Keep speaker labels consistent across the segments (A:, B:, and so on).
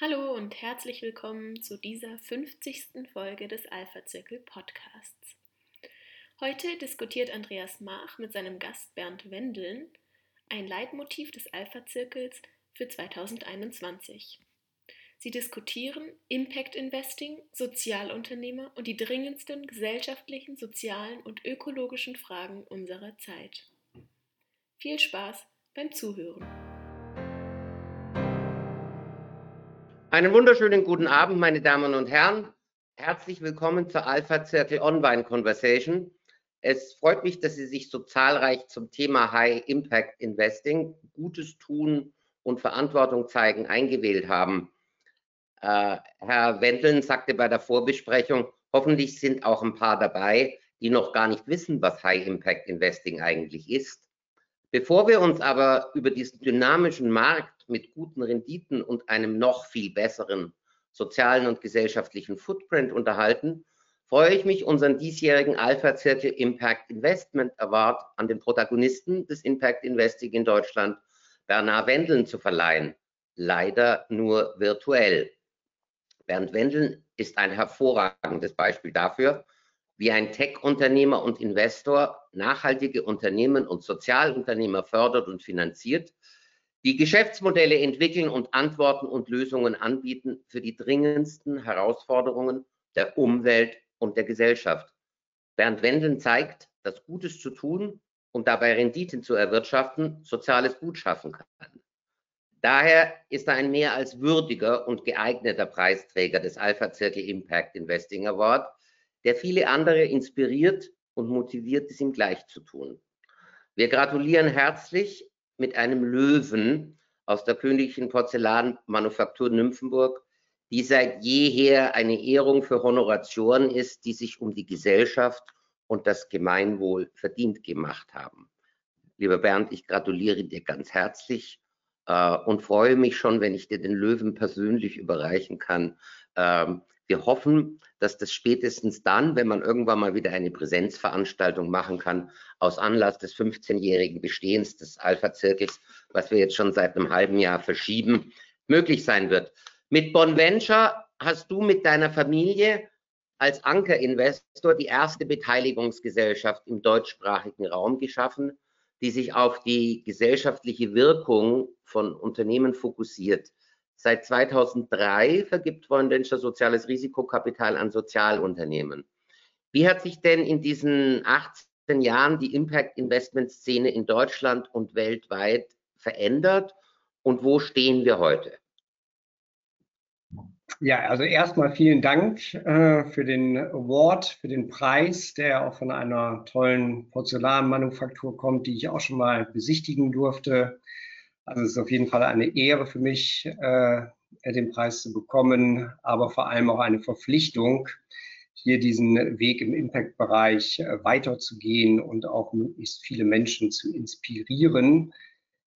A: Hallo und herzlich willkommen zu dieser 50. Folge des Alpha Zirkel Podcasts. Heute diskutiert Andreas Mach mit seinem Gast Bernd Wendeln ein Leitmotiv des Alpha Zirkels für 2021. Sie diskutieren Impact Investing, Sozialunternehmer und die dringendsten gesellschaftlichen, sozialen und ökologischen Fragen unserer Zeit. Viel Spaß beim Zuhören.
B: Einen wunderschönen guten Abend, meine Damen und Herren. Herzlich willkommen zur Alpha Zirkel Online Conversation. Es freut mich, dass Sie sich so zahlreich zum Thema High Impact Investing, Gutes tun und Verantwortung zeigen eingewählt haben. Äh, Herr Wendeln sagte bei der Vorbesprechung, hoffentlich sind auch ein paar dabei, die noch gar nicht wissen, was High Impact Investing eigentlich ist. Bevor wir uns aber über diesen dynamischen Markt mit guten Renditen und einem noch viel besseren sozialen und gesellschaftlichen Footprint unterhalten, freue ich mich, unseren diesjährigen Alpha-Zirkel Impact Investment Award an den Protagonisten des Impact Investing in Deutschland, Bernhard Wendeln, zu verleihen. Leider nur virtuell. Bernd Wendeln ist ein hervorragendes Beispiel dafür, wie ein Tech-Unternehmer und Investor nachhaltige Unternehmen und Sozialunternehmer fördert und finanziert, die Geschäftsmodelle entwickeln und Antworten und Lösungen anbieten für die dringendsten Herausforderungen der Umwelt und der Gesellschaft. Bernd Wenden zeigt, dass Gutes zu tun und dabei Renditen zu erwirtschaften soziales Gut schaffen kann. Daher ist er ein mehr als würdiger und geeigneter Preisträger des Alpha Circle Impact Investing Award, der viele andere inspiriert und motiviert, es ihm gleich zu tun. Wir gratulieren herzlich mit einem Löwen aus der königlichen Porzellanmanufaktur Nymphenburg, die seit jeher eine Ehrung für Honoratioren ist, die sich um die Gesellschaft und das Gemeinwohl verdient gemacht haben. Lieber Bernd, ich gratuliere dir ganz herzlich äh, und freue mich schon, wenn ich dir den Löwen persönlich überreichen kann. Ähm, wir hoffen, dass das spätestens dann, wenn man irgendwann mal wieder eine Präsenzveranstaltung machen kann, aus Anlass des 15-jährigen Bestehens des Alpha-Zirkels, was wir jetzt schon seit einem halben Jahr verschieben, möglich sein wird. Mit Bonventure hast du mit deiner Familie als Ankerinvestor die erste Beteiligungsgesellschaft im deutschsprachigen Raum geschaffen, die sich auf die gesellschaftliche Wirkung von Unternehmen fokussiert. Seit 2003 vergibt Venture soziales Risikokapital an Sozialunternehmen. Wie hat sich denn in diesen 18 Jahren die Impact Investment Szene in Deutschland und weltweit verändert und wo stehen wir heute?
C: Ja, also erstmal vielen Dank äh, für den Award, für den Preis, der auch von einer tollen Porzellanmanufaktur kommt, die ich auch schon mal besichtigen durfte. Also es ist auf jeden Fall eine Ehre für mich, äh, den Preis zu bekommen, aber vor allem auch eine Verpflichtung, hier diesen Weg im Impact-Bereich äh, weiterzugehen und auch möglichst viele Menschen zu inspirieren,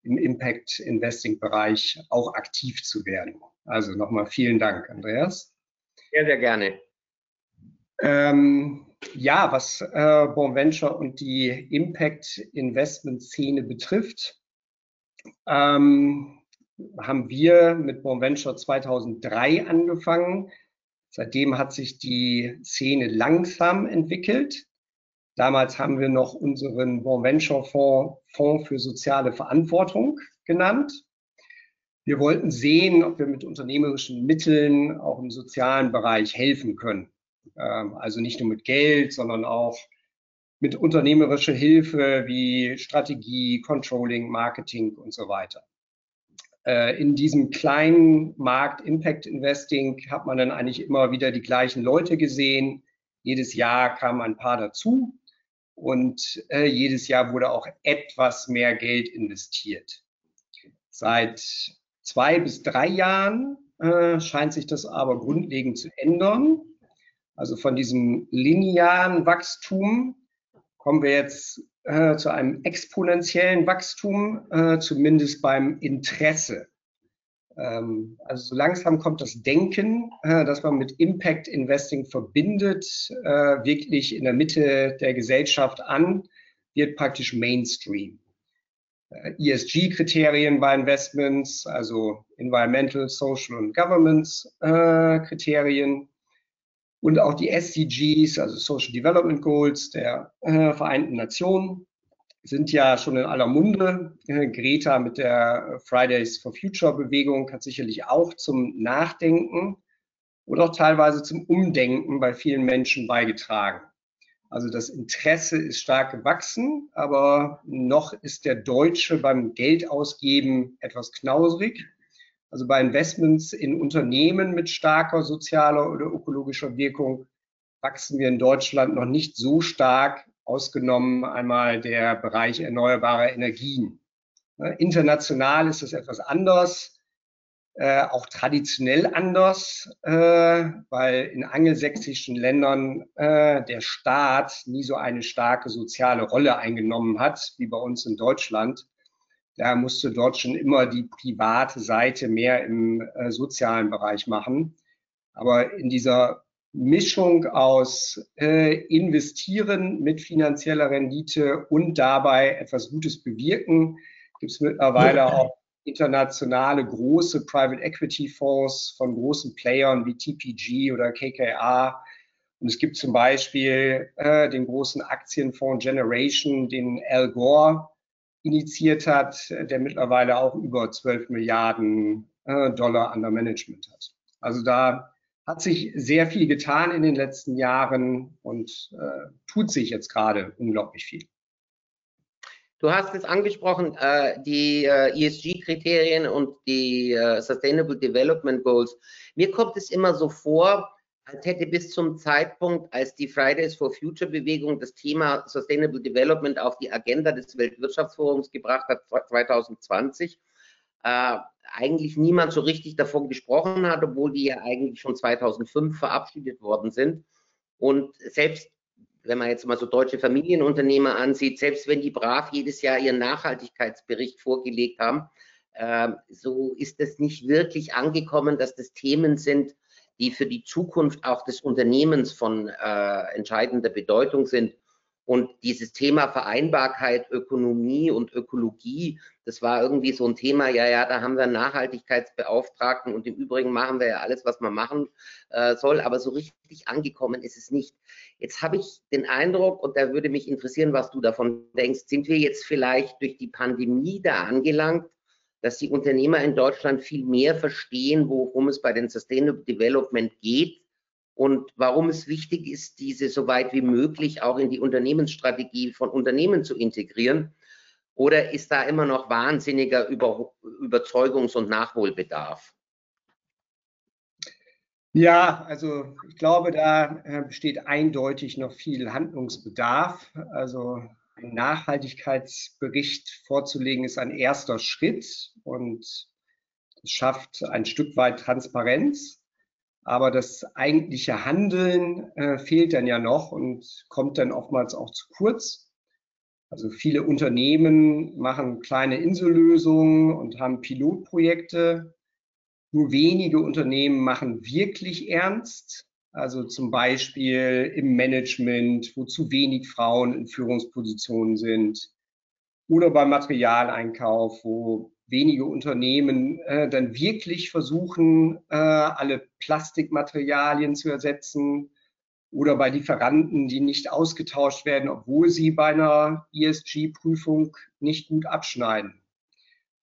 C: im Impact-Investing-Bereich auch aktiv zu werden. Also nochmal vielen Dank, Andreas.
B: Sehr, sehr gerne.
C: Ähm, ja, was äh, Bonventure und die Impact-Investment-Szene betrifft, ähm, haben wir mit Bonventure 2003 angefangen. Seitdem hat sich die Szene langsam entwickelt. Damals haben wir noch unseren Bonventure Fonds, Fonds für soziale Verantwortung genannt. Wir wollten sehen, ob wir mit unternehmerischen Mitteln auch im sozialen Bereich helfen können. Ähm, also nicht nur mit Geld, sondern auch mit unternehmerischer Hilfe wie Strategie, Controlling, Marketing und so weiter. Äh, in diesem kleinen Markt Impact Investing hat man dann eigentlich immer wieder die gleichen Leute gesehen. Jedes Jahr kam ein paar dazu und äh, jedes Jahr wurde auch etwas mehr Geld investiert. Seit zwei bis drei Jahren äh, scheint sich das aber grundlegend zu ändern. Also von diesem linearen Wachstum kommen wir jetzt äh, zu einem exponentiellen Wachstum, äh, zumindest beim Interesse. Ähm, also so langsam kommt das Denken, äh, das man mit Impact Investing verbindet, äh, wirklich in der Mitte der Gesellschaft an, wird praktisch Mainstream. äh, ESG-Kriterien bei Investments, also Environmental, Social und Governance-Kriterien. Und auch die SDGs, also Social Development Goals der äh, Vereinten Nationen, sind ja schon in aller Munde. Äh, Greta mit der Fridays for Future Bewegung hat sicherlich auch zum Nachdenken oder auch teilweise zum Umdenken bei vielen Menschen beigetragen. Also das Interesse ist stark gewachsen, aber noch ist der Deutsche beim Geldausgeben etwas knauserig. Also bei Investments in Unternehmen mit starker sozialer oder ökologischer Wirkung wachsen wir in Deutschland noch nicht so stark, ausgenommen einmal der Bereich erneuerbare Energien. International ist das etwas anders äh, auch traditionell anders, äh, weil in angelsächsischen Ländern äh, der Staat nie so eine starke soziale Rolle eingenommen hat wie bei uns in Deutschland. Da musste dort schon immer die private Seite mehr im äh, sozialen Bereich machen. Aber in dieser Mischung aus äh, investieren mit finanzieller Rendite und dabei etwas Gutes bewirken, gibt es mittlerweile auch internationale große Private Equity Fonds von großen Playern wie TPG oder KKR. Und es gibt zum Beispiel äh, den großen Aktienfonds Generation, den Al Gore initiiert hat, der mittlerweile auch über 12 Milliarden äh, Dollar under Management hat. Also da hat sich sehr viel getan in den letzten Jahren und äh, tut sich jetzt gerade unglaublich viel.
B: Du hast es angesprochen, äh, die äh, ESG-Kriterien und die äh, Sustainable Development Goals. Mir kommt es immer so vor, als hätte bis zum Zeitpunkt, als die Fridays for Future Bewegung das Thema Sustainable Development auf die Agenda des Weltwirtschaftsforums gebracht hat, 2020, äh, eigentlich niemand so richtig davon gesprochen hat, obwohl die ja eigentlich schon 2005 verabschiedet worden sind. Und selbst wenn man jetzt mal so deutsche Familienunternehmer ansieht, selbst wenn die brav jedes Jahr ihren Nachhaltigkeitsbericht vorgelegt haben, äh, so ist es nicht wirklich angekommen, dass das Themen sind, die für die Zukunft auch des Unternehmens von äh, entscheidender Bedeutung sind. Und dieses Thema Vereinbarkeit, Ökonomie und Ökologie, das war irgendwie so ein Thema, ja, ja, da haben wir einen Nachhaltigkeitsbeauftragten und im Übrigen machen wir ja alles, was man machen äh, soll, aber so richtig angekommen ist es nicht. Jetzt habe ich den Eindruck, und da würde mich interessieren, was du davon denkst, sind wir jetzt vielleicht durch die Pandemie da angelangt, dass die Unternehmer in Deutschland viel mehr verstehen, worum es bei den Sustainable Development geht und warum es wichtig ist, diese so weit wie möglich auch in die Unternehmensstrategie von Unternehmen zu integrieren? Oder ist da immer noch wahnsinniger Über Überzeugungs- und Nachholbedarf?
C: Ja, also ich glaube, da äh, besteht eindeutig noch viel Handlungsbedarf. Also ein Nachhaltigkeitsbericht vorzulegen ist ein erster Schritt und schafft ein Stück weit Transparenz. Aber das eigentliche Handeln äh, fehlt dann ja noch und kommt dann oftmals auch zu kurz. Also viele Unternehmen machen kleine Insellösungen und haben Pilotprojekte. Nur wenige Unternehmen machen wirklich ernst. Also zum Beispiel im Management, wo zu wenig Frauen in Führungspositionen sind. Oder beim Materialeinkauf, wo wenige Unternehmen äh, dann wirklich versuchen, äh, alle Plastikmaterialien zu ersetzen oder bei Lieferanten, die nicht ausgetauscht werden, obwohl sie bei einer ESG-Prüfung nicht gut abschneiden.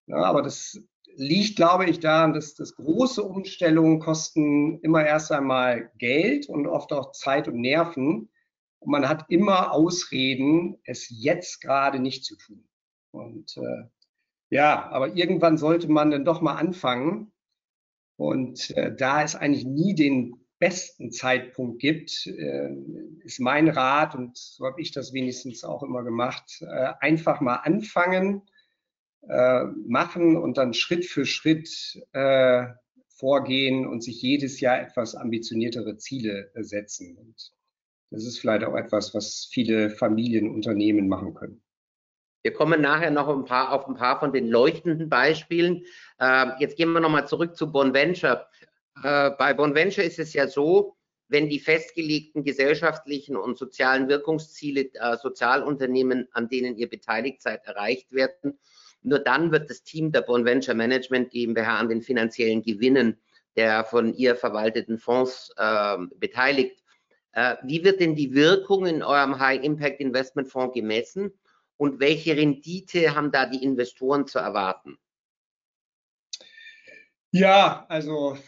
C: Ja, aber das liegt, glaube ich, daran, dass, dass große Umstellungen kosten immer erst einmal Geld und oft auch Zeit und Nerven. Und man hat immer Ausreden, es jetzt gerade nicht zu tun. Und äh, ja, aber irgendwann sollte man dann doch mal anfangen. Und äh, da es eigentlich nie den besten Zeitpunkt gibt, äh, ist mein Rat, und so habe ich das wenigstens auch immer gemacht, äh, einfach mal anfangen, äh, machen und dann Schritt für Schritt äh, vorgehen und sich jedes Jahr etwas ambitioniertere Ziele äh, setzen. Und das ist vielleicht auch etwas, was viele Familienunternehmen machen können.
B: Wir kommen nachher noch ein paar, auf ein paar von den leuchtenden Beispielen. Äh, jetzt gehen wir nochmal zurück zu Bonventure. Äh, bei Bonventure ist es ja so, wenn die festgelegten gesellschaftlichen und sozialen Wirkungsziele äh, Sozialunternehmen, an denen ihr beteiligt seid, erreicht werden, Nur dann wird das Team der Bond Venture Management GmbH an den finanziellen Gewinnen der von ihr verwalteten Fonds äh, beteiligt. Äh, wie wird denn die Wirkung in eurem High Impact Investment Fonds gemessen und welche Rendite haben da die Investoren zu erwarten?
C: Ja, also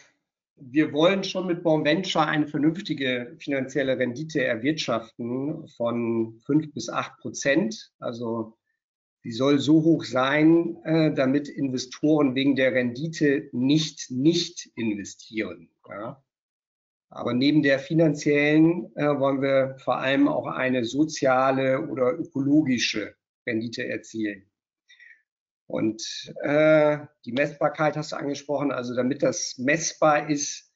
C: wir wollen schon mit Bond Venture eine vernünftige finanzielle Rendite erwirtschaften von fünf bis acht Prozent. Also die soll so hoch sein, äh, damit Investoren wegen der Rendite nicht nicht investieren. Ja. Aber neben der finanziellen äh, wollen wir vor allem auch eine soziale oder ökologische Rendite erzielen. Und äh, die Messbarkeit hast du angesprochen. Also damit das messbar ist,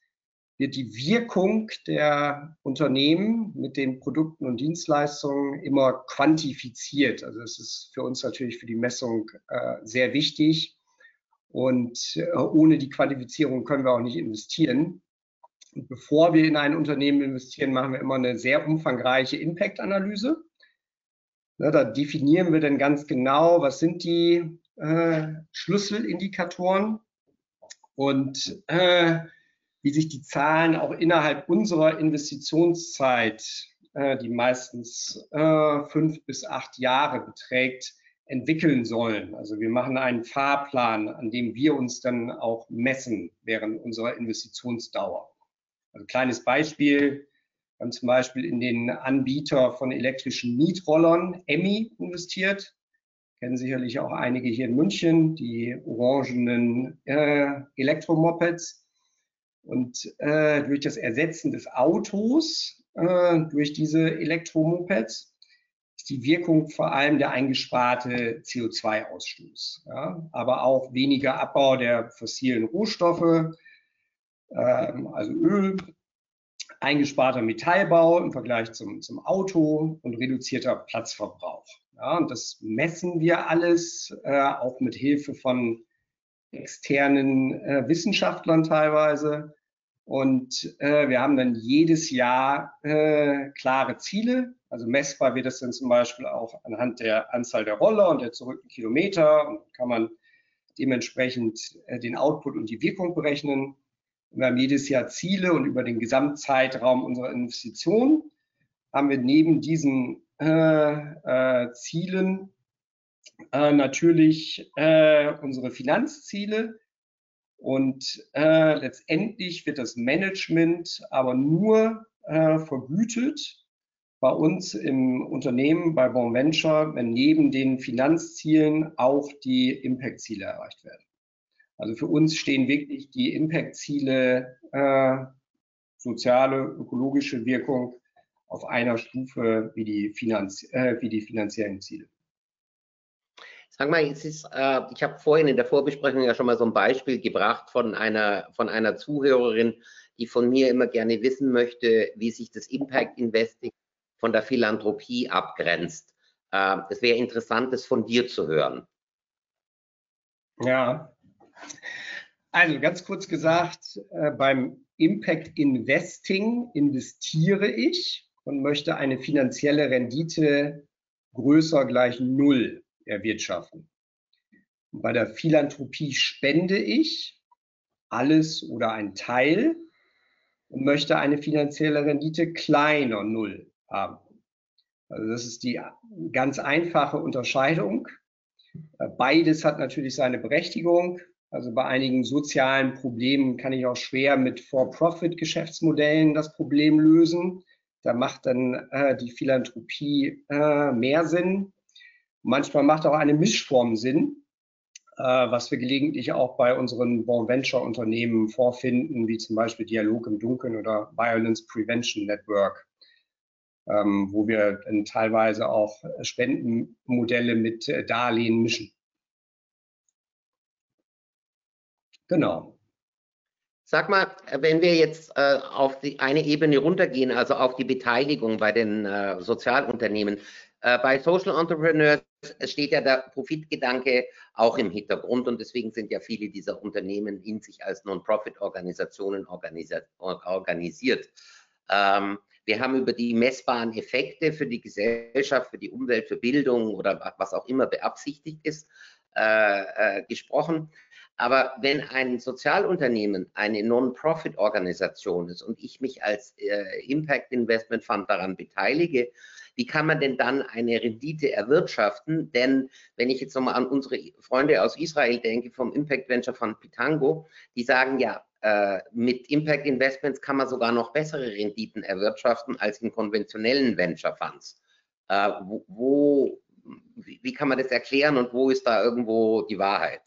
C: wird die Wirkung der Unternehmen mit den Produkten und Dienstleistungen immer quantifiziert. Also es ist für uns natürlich für die Messung äh, sehr wichtig. Und äh, ohne die Quantifizierung können wir auch nicht investieren. Und bevor wir in ein Unternehmen investieren, machen wir immer eine sehr umfangreiche Impact-Analyse. da definieren wir dann ganz genau, was sind die äh, Schlüsselindikatoren und äh, wie sich die Zahlen auch innerhalb unserer Investitionszeit, äh, die meistens äh, fünf bis acht Jahre beträgt, entwickeln sollen. Also wir machen einen Fahrplan, an dem wir uns dann auch messen während unserer Investitionsdauer. Also kleines Beispiel, wir haben zum Beispiel in den Anbieter von elektrischen Mietrollern, EMI, investiert kennen sicherlich auch einige hier in München, die orangenen äh, Elektromopeds. Und äh, durch das Ersetzen des Autos äh, durch diese Elektromopeds ist die Wirkung vor allem der eingesparte CO2-Ausstoß, ja? aber auch weniger Abbau der fossilen Rohstoffe, ähm, also Öl, eingesparter Metallbau im Vergleich zum, zum Auto und reduzierter Platzverbrauch. Ja, und das messen wir alles äh, auch mit Hilfe von externen äh, Wissenschaftlern teilweise. Und äh, wir haben dann jedes Jahr äh, klare Ziele. Also messbar wird das dann zum Beispiel auch anhand der Anzahl der Roller und der zurückten Kilometer und kann man dementsprechend äh, den Output und die Wirkung berechnen. Wir haben jedes Jahr Ziele und über den Gesamtzeitraum unserer Investition haben wir neben diesen äh, äh, Zielen äh, natürlich äh, unsere Finanzziele und äh, letztendlich wird das Management aber nur äh, vergütet bei uns im Unternehmen bei Bon Venture, wenn neben den Finanzzielen auch die Impact-Ziele erreicht werden. Also für uns stehen wirklich die Impact-Ziele, äh, soziale, ökologische Wirkung auf einer Stufe wie die, Finanz äh, wie die finanziellen Ziele.
B: Sag mal, ist, äh, ich habe vorhin in der Vorbesprechung ja schon mal so ein Beispiel gebracht von einer, von einer Zuhörerin, die von mir immer gerne wissen möchte, wie sich das Impact Investing von der Philanthropie abgrenzt. Äh, es wäre interessant, das von dir zu hören.
C: Ja, also ganz kurz gesagt, äh, beim Impact Investing investiere ich und möchte eine finanzielle Rendite größer gleich Null erwirtschaften. Und bei der Philanthropie spende ich alles oder ein Teil und möchte eine finanzielle Rendite kleiner Null haben. Also das ist die ganz einfache Unterscheidung. Beides hat natürlich seine Berechtigung. Also bei einigen sozialen Problemen kann ich auch schwer mit For-Profit-Geschäftsmodellen das Problem lösen. Da macht dann äh, die Philanthropie äh, mehr Sinn. Manchmal macht auch eine Mischform Sinn, äh, was wir gelegentlich auch bei unseren Bon Venture Unternehmen vorfinden, wie zum Beispiel Dialog im Dunkeln oder Violence Prevention Network, ähm, wo wir dann teilweise auch Spendenmodelle mit äh, Darlehen mischen.
B: Genau. Sag mal, wenn wir jetzt äh, auf die eine Ebene runtergehen, also auf die Beteiligung bei den äh, Sozialunternehmen, bei Social Entrepreneurs steht ja der Profitgedanke auch im Hintergrund und deswegen sind ja viele dieser Unternehmen in sich als Non-Profit-Organisationen organisiert. Ähm, wir haben über die messbaren Effekte für die Gesellschaft, für die Umwelt, für Bildung oder was auch immer beabsichtigt ist, äh, äh, gesprochen. Aber wenn ein Sozialunternehmen eine Non-Profit-Organisation ist und ich mich als äh, Impact Investment Fund daran beteilige, wie kann man denn dann eine Rendite erwirtschaften? Denn wenn ich jetzt nochmal an unsere Freunde aus Israel denke, vom Impact Venture Fund Pitango, die sagen ja, äh, mit Impact Investments kann man sogar noch bessere Renditen erwirtschaften als in konventionellen Venture Funds. Äh, wo wie kann man das erklären und wo ist da irgendwo die Wahrheit?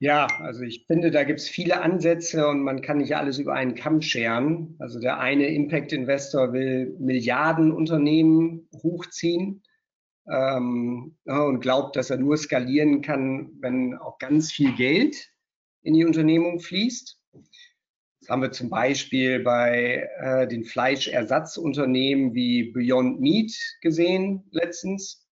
C: Ja, also ich finde, da gibt es viele Ansätze und man kann nicht alles über einen Kamm scheren. Also der eine Impact-Investor will Milliardenunternehmen hochziehen ähm, und glaubt, dass er nur skalieren kann, wenn auch ganz viel Geld in die Unternehmung fließt. Das haben wir zum Beispiel bei äh, den Fleischersatzunternehmen wie Beyond Meat gesehen letztens.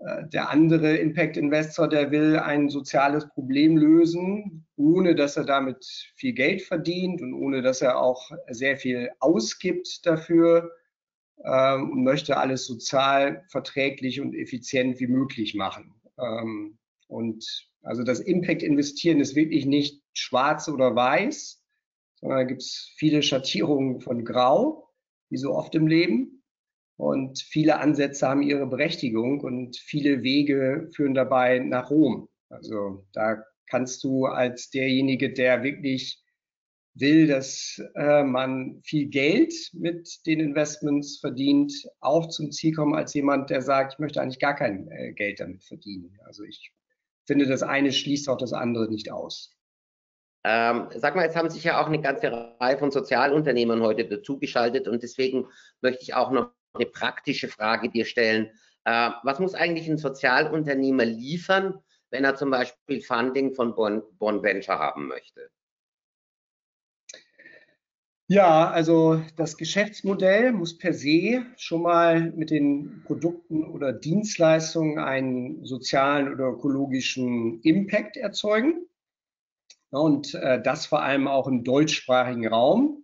C: Äh, der andere Impact Investor, der will ein soziales Problem lösen, ohne dass er damit viel Geld verdient und ohne dass er auch sehr viel ausgibt dafür ähm, und möchte alles sozial verträglich und effizient wie möglich machen. Ähm, und also das Impact Investieren ist wirklich nicht schwarz oder weiß, sondern da gibt es viele Schattierungen von Grau, wie so oft im Leben. Und viele Ansätze haben ihre Berechtigung und viele Wege führen dabei nach Rom. Also da kannst du als derjenige, der wirklich will, dass äh, man viel Geld mit den Investments verdient, auch zum Ziel kommen als jemand, der sagt, ich möchte eigentlich gar kein äh, Geld damit verdienen. Also ich finde, das eine schließt auch das andere nicht aus.
B: Ähm, sag mal, jetzt haben sich ja auch eine ganze Reihe von Sozialunternehmern heute dazugeschaltet und deswegen möchte ich auch noch eine praktische Frage dir stellen. Äh, was muss eigentlich ein Sozialunternehmer liefern, wenn er zum Beispiel Funding von Bon, bon Venture haben möchte?
C: Ja, also das Geschäftsmodell muss per se schon mal mit den Produkten oder Dienstleistungen einen sozialen oder ökologischen Impact erzeugen. Und äh, das vor allem auch im deutschsprachigen Raum.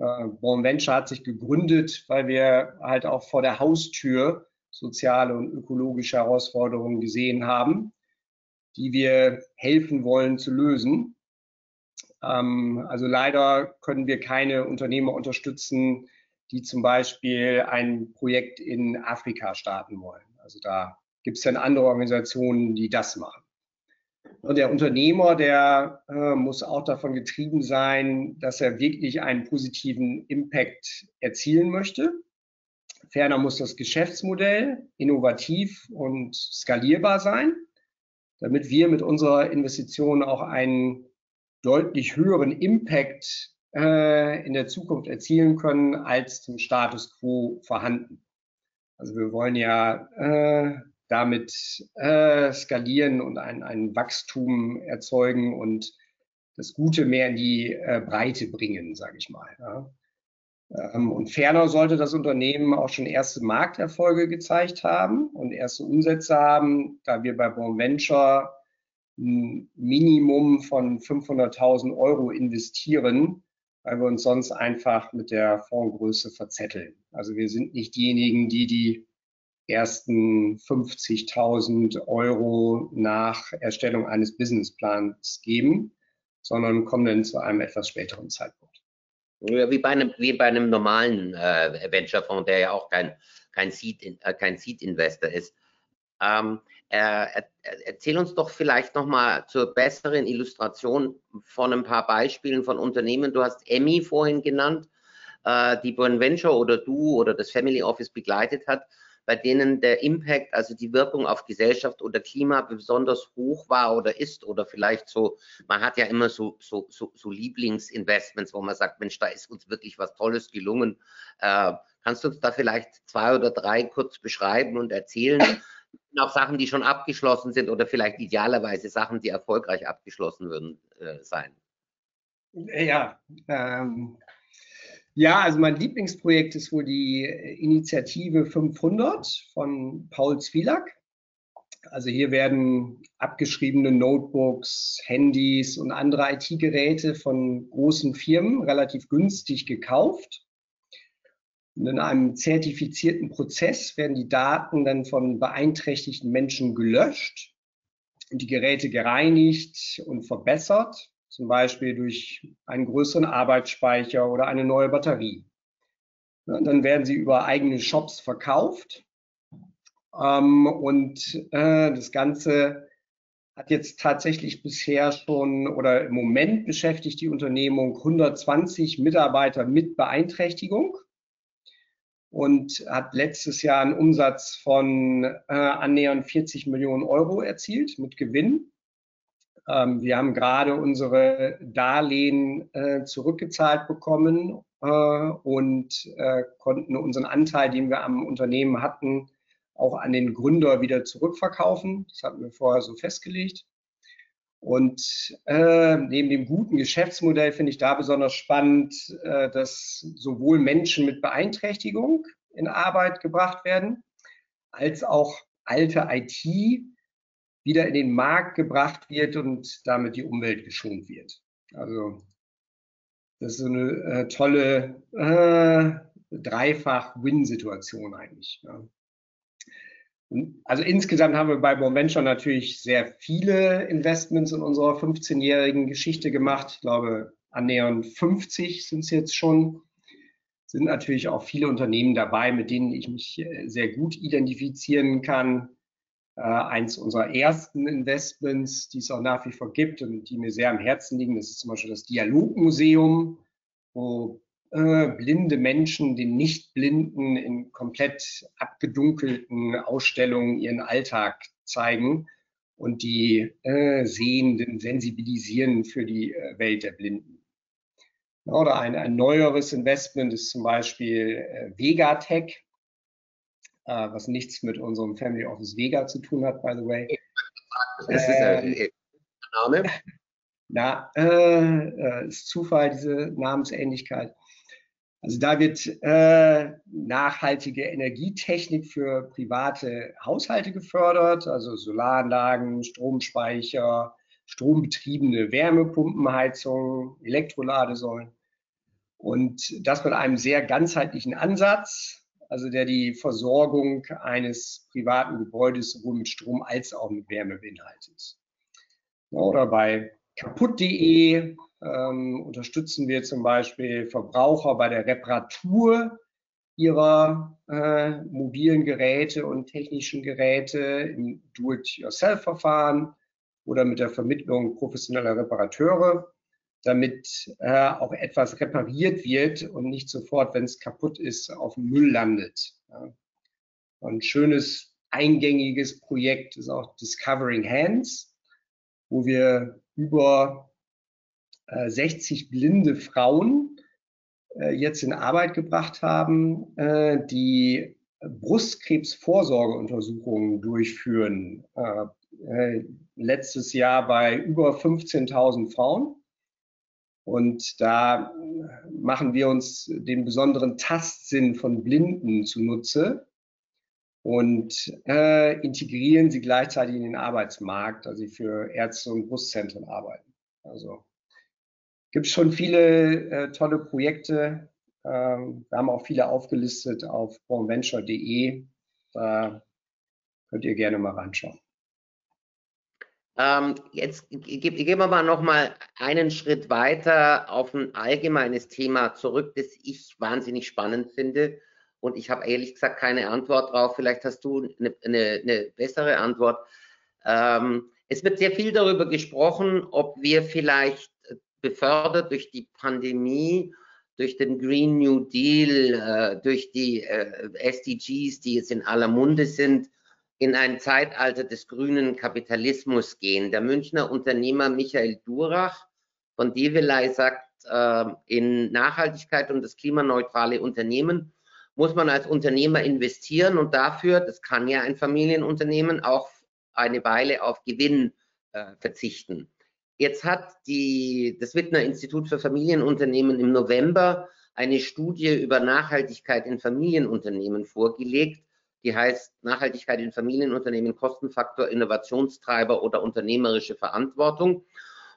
C: Äh, Born Venture hat sich gegründet, weil wir halt auch vor der Haustür soziale und ökologische Herausforderungen gesehen haben, die wir helfen wollen zu lösen. Ähm, also leider können wir keine Unternehmer unterstützen, die zum Beispiel ein Projekt in Afrika starten wollen. Also da gibt es dann andere Organisationen, die das machen. Und der Unternehmer, der äh, muss auch davon getrieben sein, dass er wirklich einen positiven Impact erzielen möchte. Ferner muss das Geschäftsmodell innovativ und skalierbar sein, damit wir mit unserer Investition auch einen deutlich höheren Impact äh, in der Zukunft erzielen können als zum Status quo vorhanden. Also wir wollen ja äh, damit äh, skalieren und ein, ein Wachstum erzeugen und das Gute mehr in die äh, Breite bringen, sage ich mal. Ja. Ähm, und ferner sollte das Unternehmen auch schon erste Markterfolge gezeigt haben und erste Umsätze haben, da wir bei Bonventure ein Minimum von 500.000 Euro investieren, weil wir uns sonst einfach mit der Fondsgröße verzetteln. Also wir sind nicht diejenigen, die die ersten 50.000 Euro nach Erstellung eines Businessplans geben, sondern kommen dann zu einem etwas späteren Zeitpunkt.
B: Ja, wie bei einem, wie bei einem normalen äh, Venture-Fonds, der ja auch kein, kein Seed-Investor äh, Seed ist. Ähm, äh, erzähl uns doch vielleicht nochmal zur besseren Illustration von ein paar Beispielen von Unternehmen. Du hast Emmy vorhin genannt, äh, die Venture oder du oder das Family Office begleitet hat bei denen der Impact, also die Wirkung auf Gesellschaft oder Klima besonders hoch war oder ist oder vielleicht so, man hat ja immer so, so, so, so Lieblingsinvestments, wo man sagt, Mensch, da ist uns wirklich was Tolles gelungen. Äh, kannst du uns da vielleicht zwei oder drei kurz beschreiben und erzählen? auch Sachen, die schon abgeschlossen sind oder vielleicht idealerweise Sachen, die erfolgreich abgeschlossen würden äh, sein.
C: Ja, ähm, ja, also mein Lieblingsprojekt ist wohl die Initiative 500 von Paul Zwielak. Also hier werden abgeschriebene Notebooks, Handys und andere IT-Geräte von großen Firmen relativ günstig gekauft. Und in einem zertifizierten Prozess werden die Daten dann von beeinträchtigten Menschen gelöscht und die Geräte gereinigt und verbessert, zum Beispiel durch einen größeren Arbeitsspeicher oder eine neue Batterie. Dann werden sie über eigene Shops verkauft ähm, und äh, das Ganze hat jetzt tatsächlich bisher schon oder im Moment beschäftigt die Unternehmung 120 Mitarbeiter mit Beeinträchtigung und hat letztes Jahr einen Umsatz von äh, annähernd 40 Millionen Euro erzielt mit Gewinn. Ähm, wir haben gerade unsere Darlehen äh, zurückgezahlt bekommen äh, und äh, konnten unseren Anteil, den wir am Unternehmen hatten, auch an den Gründer wieder zurückverkaufen. Das hatten wir vorher so festgelegt. Und äh, neben dem guten Geschäftsmodell finde ich da besonders spannend, äh, dass sowohl Menschen mit Beeinträchtigung in Arbeit gebracht werden, als auch alte IT wieder in den Markt gebracht wird und damit die Umwelt geschont wird. Also das ist eine äh, tolle äh, Dreifach-Win-Situation eigentlich. Ja. Also insgesamt haben wir bei Bonventure natürlich sehr viele Investments in unserer 15-jährigen Geschichte gemacht. Ich glaube, annähernd 50 sind es jetzt schon. Sind natürlich auch viele Unternehmen dabei, mit denen ich mich äh, sehr gut identifizieren kann. Äh, eins unserer ersten Investments, die es auch nach wie vor gibt und die mir sehr am Herzen liegen, das ist zum Beispiel das Dialogmuseum, wo äh, blinde Menschen den Nichtblinden in komplett abgedunkelten Ausstellungen ihren Alltag zeigen und die äh, Sehenden sensibilisieren für die äh, Welt der Blinden. Oder ein, ein neueres Investment ist zum Beispiel äh, Vegatech, äh, was nichts mit unserem Family Office Vega zu tun hat, by the way. Das ist ein ähm, Name. Na, äh, ist Zufall, diese Namensähnlichkeit. Also da wird äh, nachhaltige Energietechnik für private Haushalte gefördert, also Solaranlagen, Stromspeicher, strombetriebene Wärmepumpenheizungen, Elektroladesäulen. Und das mit einem sehr ganzheitlichen Ansatz, also der die Versorgung eines privaten Gebäudes sowohl mit Strom als auch mit Wärme beinhaltet. Oder bei kaputt.de ähm, unterstützen wir zum Beispiel Verbraucher bei der Reparatur ihrer äh, mobilen Geräte und technischen Geräte im Do-it-yourself-Verfahren oder mit der Vermittlung professioneller Reparateure, damit äh, auch etwas repariert wird und nicht sofort, wenn es kaputt ist, auf dem Müll landet. Ja. Ein schönes eingängiges Projekt ist auch Discovering Hands, wo wir über 60 äh, blinde Frauen äh, jetzt in Arbeit gebracht haben, äh, die Brustkrebsvorsorgeuntersuchungen durchführen. letztes Jahr bei über 15.000 Frauen. Und da machen wir uns den besonderen Tastsinn von Blinden zunutze und äh, integrieren sie gleichzeitig in den Arbeitsmarkt, also sie für Ärzte und Brustzentren arbeiten. Also gibt es schon viele äh, tolle Projekte. Ähm, wir haben auch viele aufgelistet auf bonventure.de. Da könnt ihr gerne mal reinschauen.
B: Ähm, jetzt gehen wir mal noch mal einen Schritt weiter auf ein allgemeines Thema zurück, das ich wahnsinnig spannend finde. Und ich habe ehrlich gesagt keine Antwort drauf. Vielleicht hast du eine, eine, eine bessere Antwort. Ähm, es wird sehr viel darüber gesprochen, ob wir vielleicht befördert durch die Pandemie, durch den Green New Deal, äh, durch die äh, SDGs, die jetzt in aller Munde sind, in ein Zeitalter des grünen Kapitalismus gehen. Der Münchner Unternehmer Michael Durach von Develei sagt, äh, in Nachhaltigkeit und das klimaneutrale Unternehmen muss man als Unternehmer investieren und dafür, das kann ja ein Familienunternehmen, auch eine Weile auf Gewinn äh, verzichten. Jetzt hat die, das Wittner Institut für Familienunternehmen im November eine Studie über Nachhaltigkeit in Familienunternehmen vorgelegt. Die heißt Nachhaltigkeit in Familienunternehmen, Kostenfaktor, Innovationstreiber oder unternehmerische Verantwortung.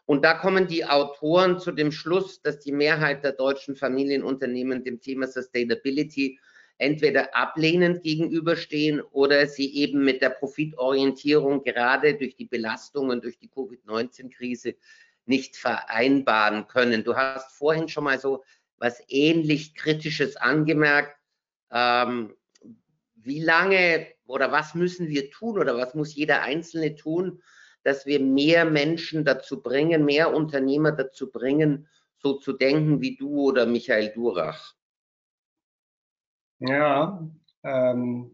B: Und da kommen die Autoren zu dem Schluss, dass die Mehrheit der deutschen Familienunternehmen dem Thema Sustainability entweder ablehnend gegenüberstehen oder sie eben mit der Profitorientierung gerade durch die Belastungen, durch die Covid-19-Krise nicht vereinbaren können. Du hast vorhin schon mal so was ähnlich Kritisches angemerkt. Ähm, wie lange oder was müssen wir tun oder was muss jeder Einzelne tun, dass wir mehr Menschen dazu bringen, mehr Unternehmer dazu bringen, so zu denken wie du oder Michael Durach?
C: Ja, ähm,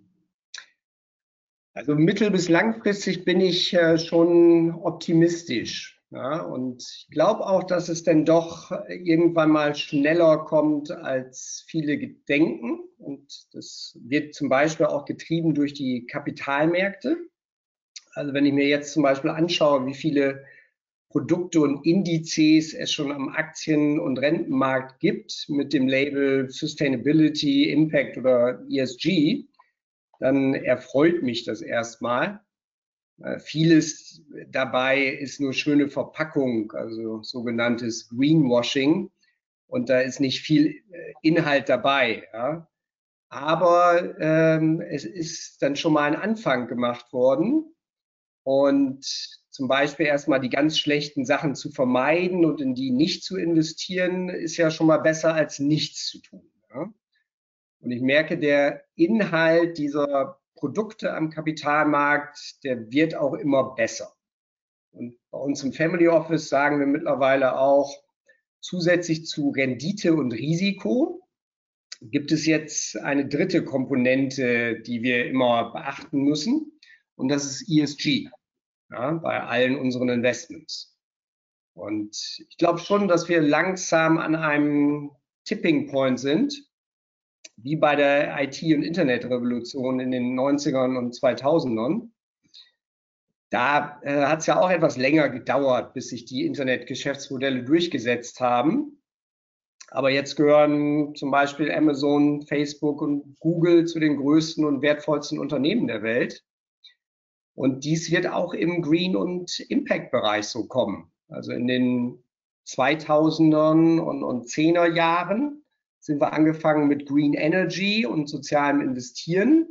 C: also mittel- bis langfristig bin ich äh, schon optimistisch. Ja, und ich glaube auch, dass es denn doch irgendwann mal schneller kommt, als viele denken. Und das wird zum Beispiel auch getrieben durch die Kapitalmärkte. Also wenn ich mir jetzt zum Beispiel anschaue, wie viele Produkte und Indizes es schon am Aktien- und Rentenmarkt gibt mit dem Label Sustainability, Impact oder ESG, dann erfreut mich das erstmal. Äh, vieles dabei ist nur schöne Verpackung, also sogenanntes Greenwashing. Und da ist nicht viel äh, Inhalt dabei. Ja. Aber ähm, es ist dann schon mal ein Anfang gemacht worden. Und zum Beispiel erstmal die ganz schlechten Sachen zu vermeiden und in die nicht zu investieren, ist ja schon mal besser als nichts zu tun. Ja. Und ich merke, der Inhalt dieser Produkte am Kapitalmarkt, der wird auch immer besser. Und bei uns im Family Office sagen wir mittlerweile auch, zusätzlich zu Rendite und Risiko gibt es jetzt eine dritte Komponente, die wir immer beachten müssen. Und das ist ESG ja, bei allen unseren Investments. Und ich glaube schon, dass wir langsam an einem Tipping Point sind, wie bei der IT- und Internetrevolution in den 90ern und 2000ern. Da äh, hat es ja auch etwas länger gedauert, bis sich die Internetgeschäftsmodelle durchgesetzt haben. Aber jetzt gehören zum Beispiel Amazon, Facebook und Google zu den größten und wertvollsten Unternehmen der Welt. Und dies wird auch im Green- und Impact-Bereich so kommen. Also in den 2000ern und, und 10er Jahren sind wir angefangen mit Green Energy und sozialem Investieren.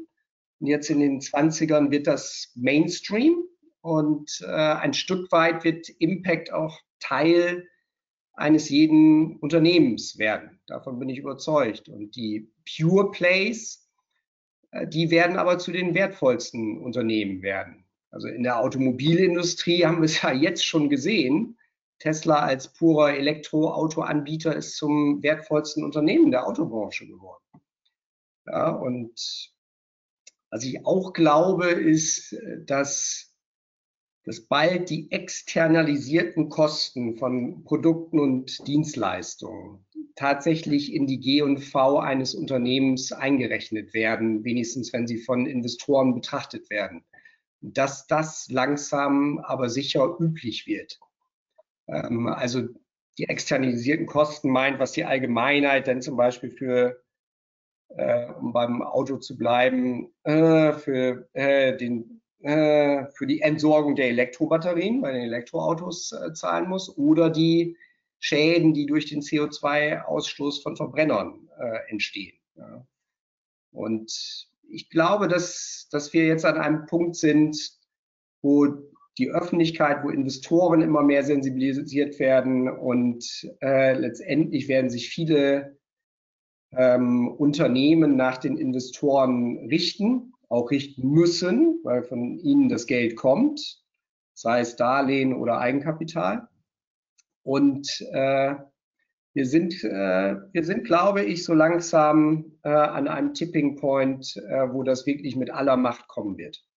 C: Und jetzt in den 20ern wird das Mainstream und äh, ein Stück weit wird Impact auch Teil eines jeden Unternehmens werden. Davon bin ich überzeugt. Und die Pure Plays, äh, die werden aber zu den wertvollsten Unternehmen werden. Also in der Automobilindustrie haben wir es ja jetzt schon gesehen. Tesla als purer Elektroautoanbieter ist zum wertvollsten Unternehmen der Autobranche geworden. Ja, und was ich auch glaube, ist, dass, dass bald die externalisierten Kosten von Produkten und Dienstleistungen tatsächlich in die G&V eines Unternehmens eingerechnet werden, wenigstens wenn sie von Investoren betrachtet werden. Dass das langsam aber sicher üblich wird. Ähm, also die externalisierten Kosten meint, was die Allgemeinheit dann zum Beispiel für, äh, um beim Auto zu bleiben, äh, für, äh, den, äh, für die Entsorgung der Elektrobatterien bei den Elektroautos äh, zahlen muss oder die Schäden, die durch den CO2-Ausstoß von Verbrennern äh, entstehen. Ja. Und ich glaube, dass, dass wir jetzt an einem Punkt sind, wo die Öffentlichkeit, wo Investoren immer mehr sensibilisiert werden und äh, letztendlich werden sich viele ähm, Unternehmen nach den Investoren richten, auch richten müssen, weil von ihnen das Geld kommt, sei es Darlehen oder Eigenkapital. Und äh, wir sind, äh, wir sind, glaube ich, so langsam äh, an einem Tipping Point, äh, wo das wirklich mit aller Macht kommen wird.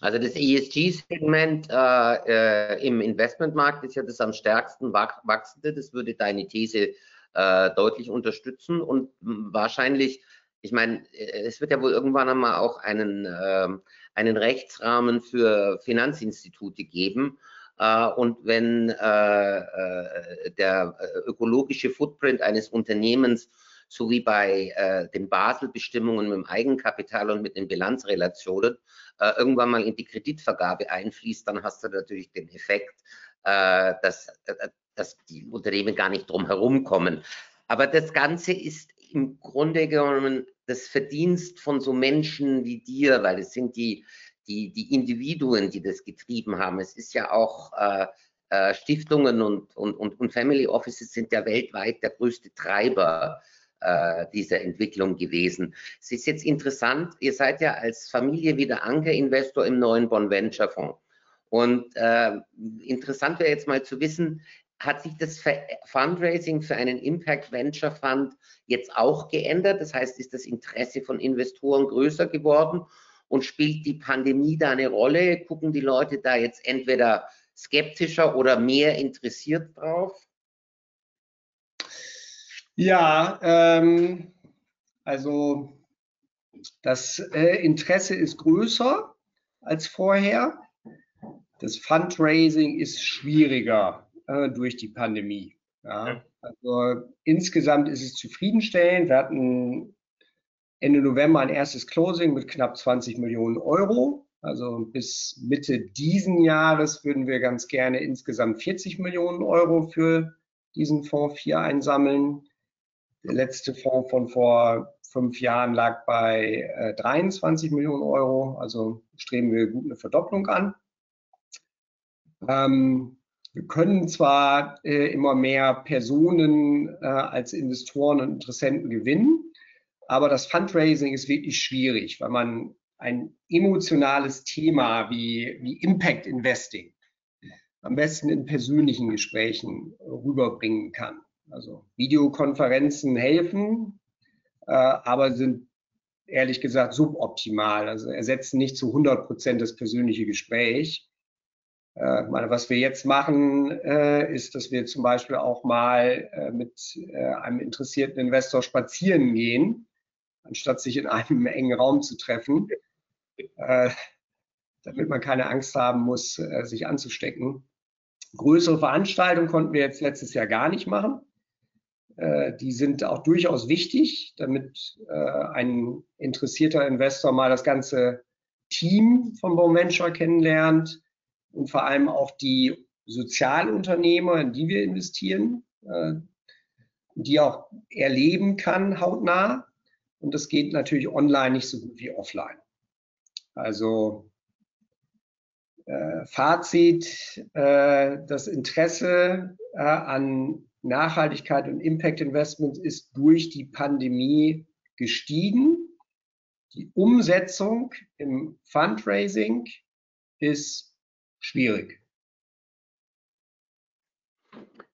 B: Also das ESG-Segment äh, äh, im Investmentmarkt ist ja das am stärksten wachsende. Das würde deine These äh, deutlich unterstützen und wahrscheinlich, ich meine, äh, es wird ja wohl irgendwann einmal auch einen, äh, einen Rechtsrahmen für Finanzinstitute geben. Äh, und wenn der ökologische Footprint eines Unternehmens so wie bei äh, den Basel-Bestimmungen mit dem Eigenkapital und mit den Bilanzrelationen äh, irgendwann mal in die Kreditvergabe einfließt, dann hast du natürlich den Effekt, äh, dass, äh, dass die Unternehmen gar nicht drum herum kommen. Aber das Ganze ist im Grunde genommen das Verdienst von so Menschen wie dir, weil es sind die, die, die Individuen, die das getrieben haben. Es ist ja auch äh, äh, Stiftungen und, und, und, Family Offices sind ja weltweit der größte Treiber äh, dieser Entwicklung gewesen. Es ist jetzt interessant, ihr seid ja als Familie wieder Ankerinvestor im neuen Bonn Venture Fonds. Und äh, interessant wäre jetzt mal zu wissen, hat sich das Fundraising für einen Impact Venture Fund jetzt auch geändert? Das heißt, ist das Interesse von Investoren größer geworden und spielt die Pandemie da eine Rolle? Gucken die Leute da jetzt entweder skeptischer oder mehr interessiert drauf?
C: Ja, ähm, also das äh, Interesse ist größer als vorher. Das Fundraising ist schwieriger äh, durch die Pandemie. Ja. Also insgesamt ist es zufriedenstellend. Wir hatten Ende November ein erstes Closing mit knapp 20 Millionen Euro. Also bis Mitte diesen Jahres würden wir ganz gerne insgesamt 40 Millionen Euro für diesen Fonds 4 einsammeln. Der letzte Fonds von vor fünf Jahren lag bei äh, 23 Millionen Euro. Also streben wir gut eine Verdopplung an. Ähm, wir können zwar äh, immer mehr Personen äh, als Investoren und Interessenten gewinnen, aber das Fundraising ist wirklich schwierig, weil man ein emotionales Thema wie, wie Impact Investing am besten in persönlichen Gesprächen rüberbringen kann. Also Videokonferenzen helfen, äh, aber sind ehrlich gesagt suboptimal, also ersetzen nicht zu 100 Prozent das persönliche Gespräch. Äh, meine, was wir jetzt machen, äh, ist, dass wir zum Beispiel auch mal äh, mit äh, einem interessierten Investor spazieren gehen, anstatt sich in einem engen Raum zu treffen, äh, damit man keine Angst haben muss, äh, sich anzustecken. Größere Veranstaltungen konnten wir jetzt letztes Jahr gar nicht machen. Die sind auch durchaus wichtig, damit ein interessierter Investor mal das ganze Team von Boventure kennenlernt, und vor allem auch die Sozialunternehmer, in die wir investieren, äh, die auch erleben kann hautnah. Und das geht natürlich online nicht so gut wie offline. Also äh, Fazit, äh, das Interesse äh, an Nachhaltigkeit und Impact Investments ist durch die Pandemie gestiegen. Die Umsetzung im Fundraising ist schwierig.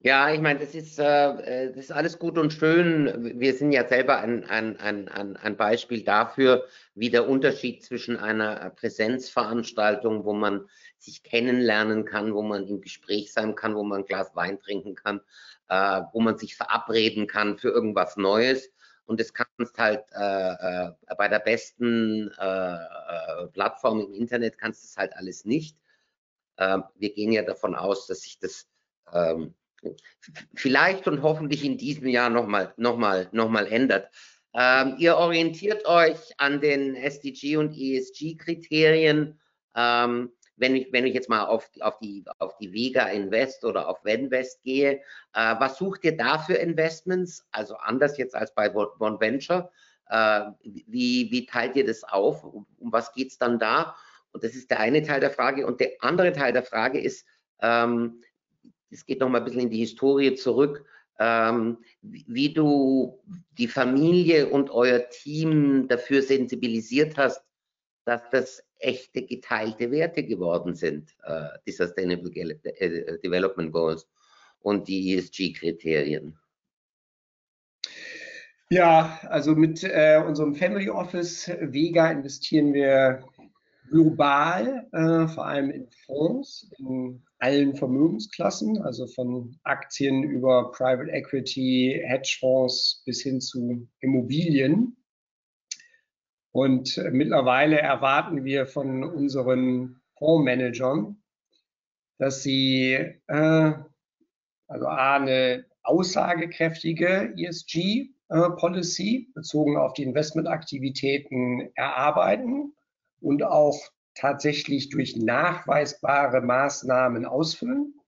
B: Ja, ich meine, das ist, äh, das ist alles gut und schön. Wir sind ja selber ein, ein, ein, ein Beispiel dafür, wie der Unterschied zwischen einer Präsenzveranstaltung, wo man sich kennenlernen kann, wo man im Gespräch sein kann, wo man ein Glas Wein trinken kann, äh, wo man sich verabreden kann für irgendwas Neues. Und das kannst halt äh, äh bei der besten äh, äh, Plattform im Internet kannst du es halt alles nicht. Ähm, wir gehen ja davon aus, dass sich das ähm, vielleicht und hoffentlich in diesem Jahr nochmal noch mal, noch mal ändert. Ähm, ihr orientiert euch an den SDG und ESG-Kriterien. Ähm, wenn ich, wenn ich jetzt mal auf, auf, die, auf die Vega Invest oder auf Venvest gehe, äh, was sucht ihr da für Investments? Also anders jetzt als bei One Venture. Äh, wie, wie teilt ihr das auf? Um, um was geht es dann da? Und das ist der eine Teil der Frage. Und der andere Teil der Frage ist, ähm, es geht noch mal ein bisschen in die Historie zurück, ähm, wie du die Familie und euer Team dafür sensibilisiert hast, dass das echte geteilte Werte geworden sind, äh, die Sustainable äh, Development Goals und die ESG-Kriterien.
C: Ja, also mit äh, unserem Family Office Vega investieren wir global, äh, vor allem in Fonds, in allen Vermögensklassen, also von Aktien über Private Equity, Hedgefonds bis hin zu Immobilien. Und mittlerweile erwarten wir von unseren Fondsmanagern, dass sie äh, also A, eine aussagekräftige ESG-Policy äh, bezogen auf die Investmentaktivitäten erarbeiten und auch tatsächlich durch nachweisbare Maßnahmen ausfüllen.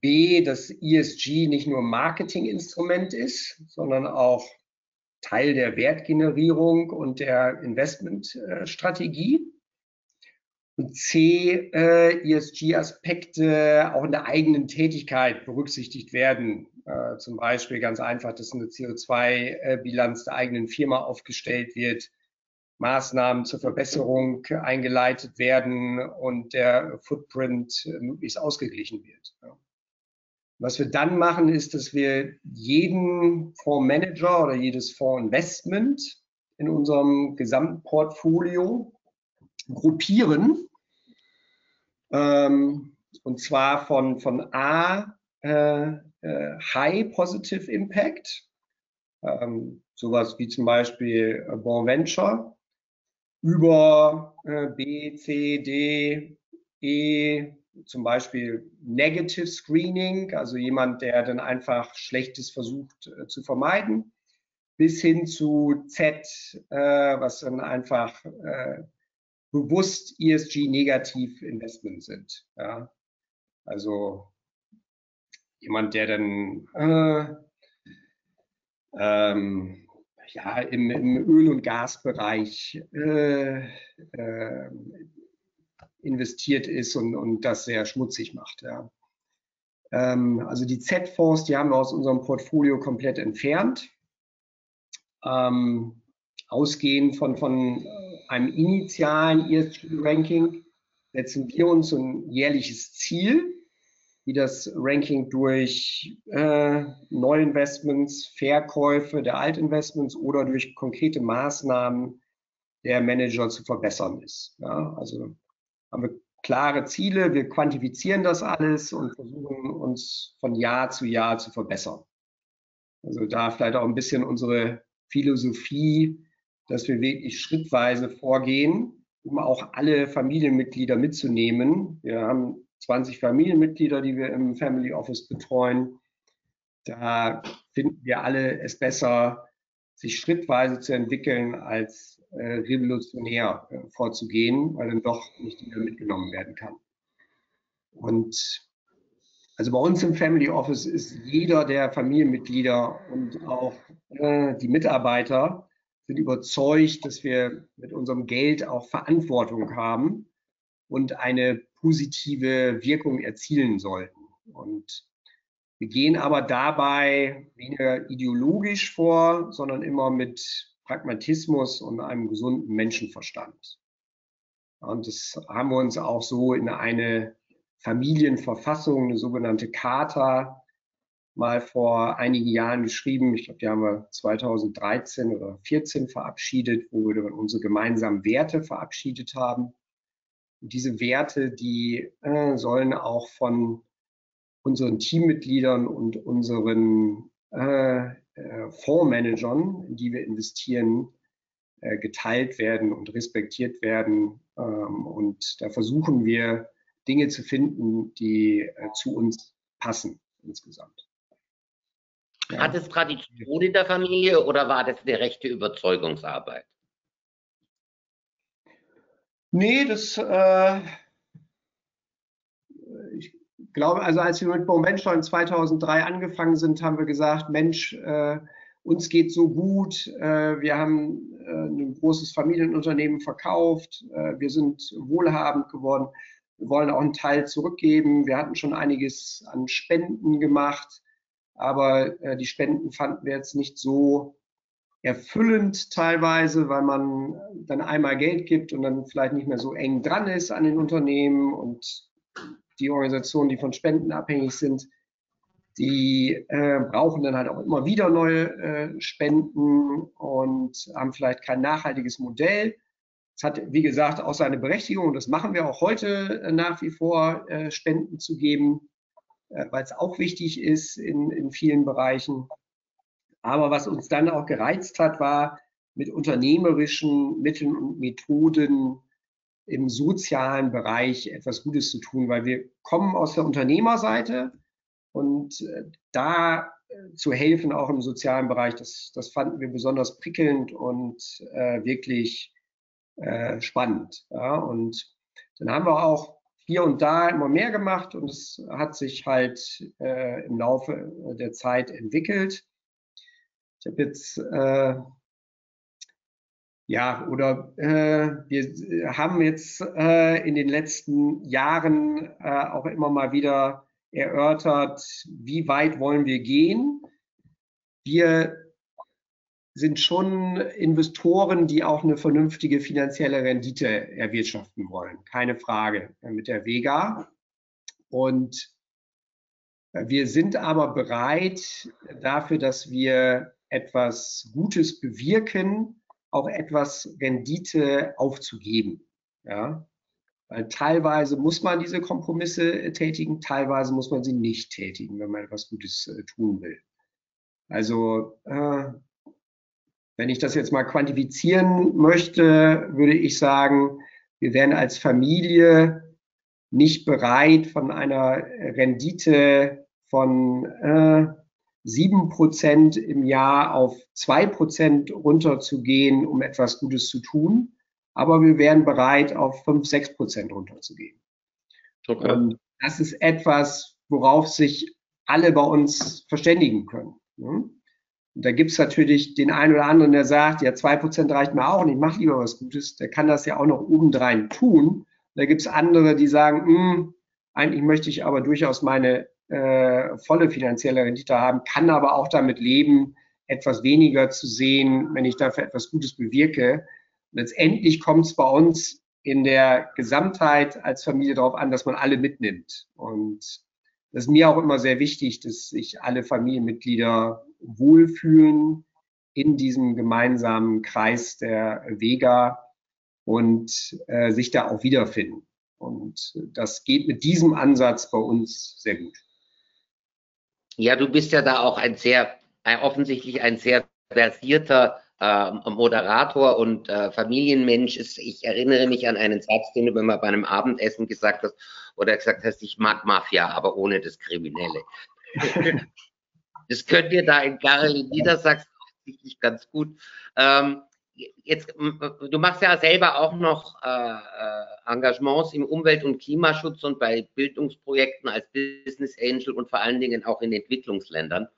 C: B, dass ESG nicht nur Marketinginstrument ist, sondern auch Teil der Wertgenerierung und der Investmentstrategie. Und C, äh, ESG-Aspekte auch in der eigenen Tätigkeit berücksichtigt werden. Äh, zum Beispiel ganz einfach, dass eine CO2-Bilanz der eigenen Firma aufgestellt wird, Maßnahmen zur Verbesserung eingeleitet werden und der Footprint möglichst ausgeglichen wird. Was wir dann machen, ist, dass wir jeden Fondsmanager oder jedes Fondsinvestment in unserem Gesamtportfolio gruppieren. Ähm, und zwar von, von A, äh, äh, High Positive Impact, ähm, sowas wie zum Beispiel Bon Venture, über äh, B, C, D, E, zum Beispiel Negative Screening, also jemand, der dann einfach Schlechtes versucht äh, zu vermeiden, bis hin zu Z, äh, was dann einfach äh, bewusst ESG-negativ Investment sind. Ja? Also jemand, der dann äh, ähm, ja, im, im, Öl- und Gasbereich äh, äh, investiert ist und, und das sehr schmutzig macht. Ja. Ähm, also die Z-Fonds, die haben wir aus unserem Portfolio komplett entfernt. Ähm, ausgehend von, von einem initialen ESG-Ranking setzen wir uns ein jährliches Ziel, wie das Ranking durch äh, Neuinvestments, Verkäufe der Altinvestments oder durch konkrete Maßnahmen der Manager zu verbessern ist. Ja, also haben wir klare Ziele, wir quantifizieren das alles und versuchen uns von Jahr zu Jahr zu verbessern. Also da vielleicht auch ein bisschen unsere Philosophie, dass wir wirklich schrittweise vorgehen, um auch alle Familienmitglieder mitzunehmen. Wir haben 20 Familienmitglieder, die wir im Family Office betreuen. Da finden wir alle es besser, sich schrittweise zu entwickeln, als äh, revolutionär äh, vorzugehen, weil dann doch nicht jeder mitgenommen werden kann. Und also bei uns im Family Office ist jeder der Familienmitglieder und auch äh, die Mitarbeiter sind überzeugt, dass wir mit unserem Geld auch Verantwortung haben und eine positive Wirkung erzielen sollten. Und wir gehen aber dabei weniger ideologisch vor, sondern immer mit Pragmatismus und einem gesunden Menschenverstand. Und das haben wir uns auch so in eine Familienverfassung, eine sogenannte Charta, mal vor einigen Jahren geschrieben. Ich glaube, die haben wir 2013 oder 2014 verabschiedet, wo wir unsere gemeinsamen Werte verabschiedet haben diese Werte, die äh, sollen auch von unseren Teammitgliedern und unseren äh, äh, Fondsmanagern, in die wir investieren, äh, geteilt werden und respektiert werden. Ähm, und da versuchen wir Dinge zu finden, die äh, zu uns passen insgesamt.
B: Ja. Hat es Tradition in der Familie oder war das eine rechte Überzeugungsarbeit?
C: Nee, das, äh, glaube, also als wir mit Momenstein 2003 angefangen sind, haben wir gesagt, Mensch, äh, uns geht so gut, äh, wir haben äh, ein großes Familienunternehmen verkauft, äh, wir sind wohlhabend geworden, wir wollen auch einen Teil zurückgeben. Wir hatten schon einiges an Spenden gemacht, aber äh, die Spenden fanden wir jetzt nicht so erfüllend teilweise, weil man dann einmal Geld gibt und dann vielleicht nicht mehr so eng dran ist an den Unternehmen und die Organisationen, die von Spenden abhängig sind, die äh, brauchen dann halt auch immer wieder neue äh, Spenden und haben vielleicht kein nachhaltiges Modell. Es hat, wie gesagt, auch seine Berechtigung und das machen wir auch heute äh, nach wie vor, äh, Spenden zu geben, äh, weil es auch wichtig ist in, in vielen Bereichen. Aber was uns dann auch gereizt hat, war mit unternehmerischen Mitteln und Methoden im sozialen Bereich etwas Gutes zu tun, weil wir kommen aus der Unternehmerseite und äh, da äh, zu helfen, auch im sozialen Bereich, das, das fanden wir besonders prickelnd und äh, wirklich äh, spannend. Ja, und dann haben wir auch, hier und da immer mehr gemacht und es hat sich halt äh, im Laufe der Zeit entwickelt. Ich habe jetzt äh, ja, oder äh, wir haben jetzt äh, in den letzten Jahren äh, auch immer mal wieder erörtert, wie weit wollen wir gehen. Wir sind schon Investoren, die auch eine vernünftige finanzielle Rendite erwirtschaften wollen. Keine Frage äh, mit der Vega. Und äh, wir sind aber bereit dafür, dass wir etwas Gutes bewirken, auch etwas Rendite aufzugeben. Ja? Weil teilweise muss man diese Kompromisse äh, tätigen, teilweise muss man sie nicht tätigen, wenn man etwas Gutes äh, tun will. Also äh, wenn ich das jetzt mal quantifizieren möchte, würde ich sagen, wir wären als Familie nicht bereit, von einer Rendite von äh, sieben Prozent im Jahr auf zwei Prozent runterzugehen, um etwas Gutes zu tun. Aber wir wären bereit, auf fünf, sechs Prozent runterzugehen. Okay. Und das ist etwas, worauf sich alle bei uns verständigen können. Ne? Und da gibt es natürlich den einen oder anderen, der sagt, ja, zwei Prozent reicht mir auch nicht, mach lieber was Gutes. Der kann das ja auch noch obendrein tun. Da gibt es andere, die sagen, hm, eigentlich möchte ich aber durchaus meine äh, volle finanzielle Rendite haben, kann aber auch damit leben, etwas weniger zu sehen, wenn ich dafür etwas Gutes bewirke. Letztendlich kommt es bei uns in der Gesamtheit als Familie darauf an, dass man alle mitnimmt. Und das ist mir auch immer sehr wichtig, dass sich alle Familienmitglieder wohlfühlen in diesem gemeinsamen Kreis der Vega und äh, sich da auch wiederfinden. Und das geht mit diesem Ansatz bei uns sehr gut.
B: Ja, du bist ja da auch ein sehr, ein, offensichtlich ein sehr versierter äh, Moderator und äh, Familienmensch. Ich erinnere mich an einen Satz, den du mal bei einem Abendessen gesagt hast, oder gesagt hast, ich mag Mafia, aber ohne das Kriminelle. das könnt ihr da in Garel in Niedersachsen offensichtlich ganz gut. Ähm, jetzt, du machst ja selber auch noch äh, äh, Engagements im Umwelt- und Klimaschutz und bei Bildungsprojekten als Business Angel und vor allen Dingen auch in Entwicklungsländern,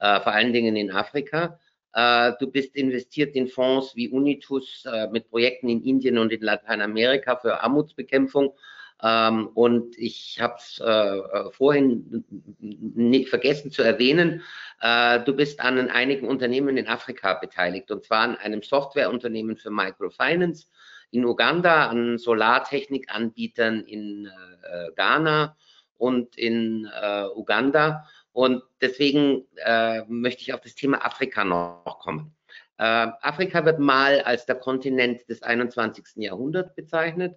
B: äh, vor allen Dingen in Afrika. Äh, du bist investiert in Fonds wie Unitus äh, mit Projekten in Indien und in Lateinamerika für Armutsbekämpfung ähm, und ich habe es äh, äh, vorhin nicht vergessen zu erwähnen, äh, du bist an einigen Unternehmen in Afrika beteiligt und zwar an einem Softwareunternehmen für Microfinance in Uganda, an Solartechnikanbietern in äh, Ghana und in äh, Uganda. Und deswegen äh, möchte ich auf das Thema Afrika noch kommen. Afrika wird mal als der Kontinent des 21. Jahrhunderts bezeichnet.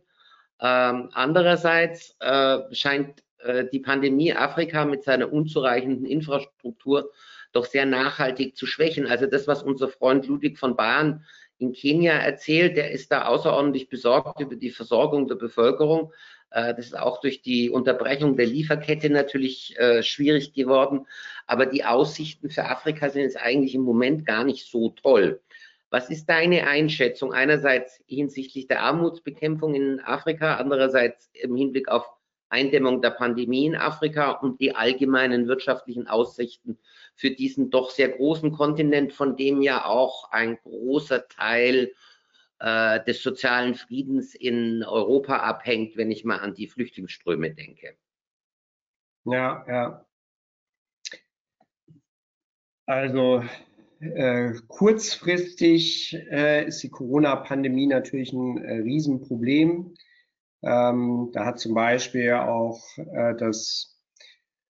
B: Ähm, andererseits äh, scheint äh, die Pandemie Afrika mit seiner unzureichenden Infrastruktur doch sehr nachhaltig zu schwächen. Also das, was unser Freund Ludwig von Bayern in Kenia erzählt, der ist da außerordentlich besorgt über die Versorgung der Bevölkerung. Äh, das ist auch durch die Unterbrechung der Lieferkette natürlich äh, schwierig geworden. Aber die Aussichten für Afrika sind jetzt eigentlich im Moment gar nicht so toll. Was ist deine Einschätzung einerseits hinsichtlich der Armutsbekämpfung in Afrika, andererseits im Hinblick auf Eindämmung der Pandemie in Afrika und die allgemeinen wirtschaftlichen Aussichten für diesen doch sehr großen Kontinent, von dem ja auch ein großer Teil äh, des sozialen Friedens in Europa abhängt, wenn ich mal an die Flüchtlingsströme denke.
C: Ja, ja. Also äh, kurzfristig äh, ist die Corona-Pandemie natürlich ein äh, Riesenproblem. Ähm, da hat zum Beispiel auch äh, das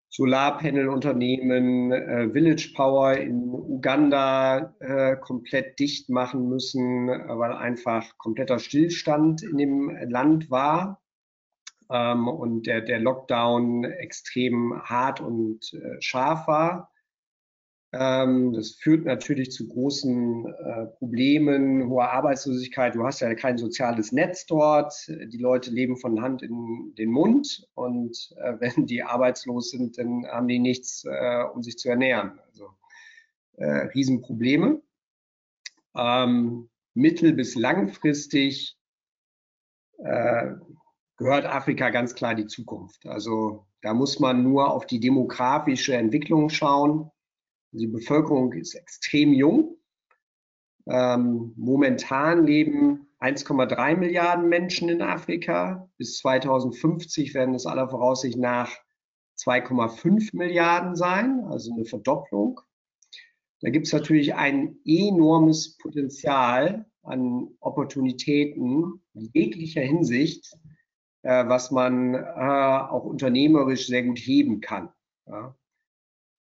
C: Solarpanel-Unternehmen äh, Village Power in Uganda äh, komplett dicht machen müssen, weil einfach kompletter Stillstand in dem Land war ähm, und der, der Lockdown extrem hart und scharf war. Ähm, das führt natürlich zu großen äh, Problemen, hoher Arbeitslosigkeit. Du hast ja kein soziales Netz dort. Die Leute leben von Hand in den Mund und äh, wenn die arbeitslos sind, dann haben die nichts, äh, um sich zu ernähren. Also Riesenprobleme. Ähm, mittel- bis langfristig gehört Afrika ganz klar die Zukunft. Also da muss man nur auf die demografische Entwicklung schauen. Die Bevölkerung ist extrem jung. Ähm, momentan leben 1,3 Milliarden Menschen in Afrika. Bis 2050 werden es aller Voraussicht nach 2,5 Milliarden sein, also eine Verdopplung. Da gibt es natürlich ein enormes Potenzial an Opportunitäten jeglicher Hinsicht, äh, was man äh, auch unternehmerisch sehr gut heben kann. Ja.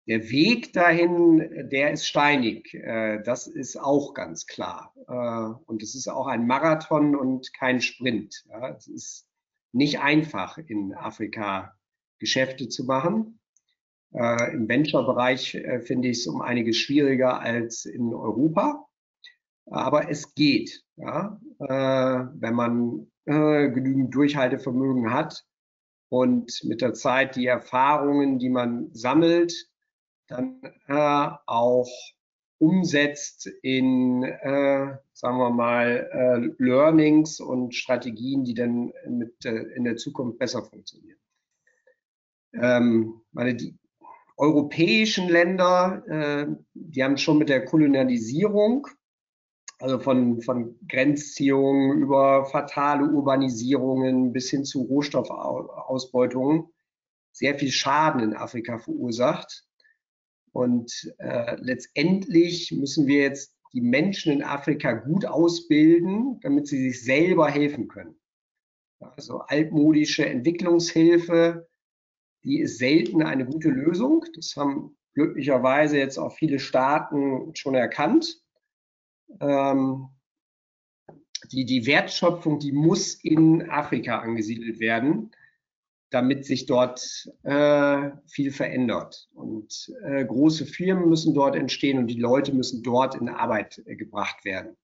C: Der Weg dahin, der ist steinig. Äh, das ist auch ganz klar. Äh, und es ist auch ein Marathon und kein Sprint. Es ist nicht einfach, in Afrika Geschäfte zu machen. Äh, Im Venture-Bereich finde ich es um einiges schwieriger als in Europa. Aber es geht, ja, wenn man genügend Durchhaltevermögen hat und mit der Zeit die Erfahrungen, die man sammelt, dann äh, auch umsetzt in, äh, sagen wir mal, äh, Learnings und Strategien, die dann mit, äh, in der Zukunft besser funktionieren. Ähm, meine, die europäischen Länder, äh, die haben schon mit der Kolonialisierung, also von, von Grenzziehungen über fatale Urbanisierungen bis hin zu Rohstoffausbeutungen, sehr viel Schaden in Afrika verursacht. Und äh, letztendlich müssen wir jetzt die Menschen in Afrika gut ausbilden, damit sie sich selber helfen können. Also altmodische Entwicklungshilfe, die ist selten eine gute Lösung. Das haben glücklicherweise jetzt auch viele Staaten schon erkannt. Ähm, die, die Wertschöpfung, die muss in Afrika angesiedelt werden damit sich dort äh, viel verändert. Und äh, große Firmen müssen dort entstehen und die Leute müssen dort in Arbeit äh, gebracht werden.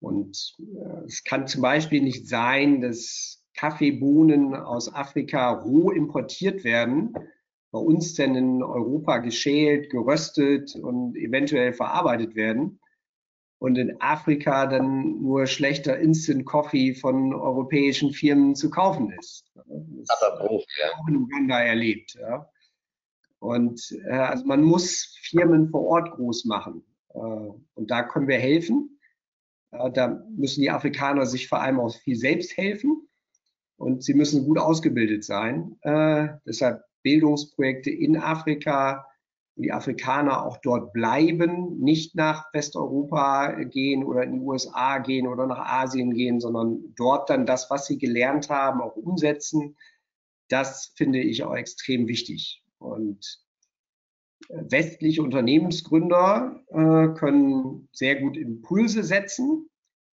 C: Und äh, es kann zum Beispiel nicht sein, dass Kaffeebohnen aus Afrika roh importiert werden, bei uns denn in Europa geschält, geröstet und eventuell verarbeitet werden und in Afrika dann nur schlechter Instant Coffee von europäischen Firmen zu kaufen ist. Das Katastrophe, ja. auch in Uganda erlebt. Ja. Und äh, also man muss Firmen vor Ort groß machen. Äh, und da können wir helfen. Äh, da müssen die Afrikaner sich vor allem auch viel selbst helfen. Und sie müssen gut ausgebildet sein. Äh, deshalb Bildungsprojekte in Afrika, die Afrikaner auch dort bleiben, nicht nach Westeuropa gehen oder in die USA gehen oder nach Asien gehen, sondern dort dann das, was sie gelernt haben, auch umsetzen. Das finde ich auch extrem wichtig. Und äh, westliche Unternehmensgründer äh, können sehr gut Impulse setzen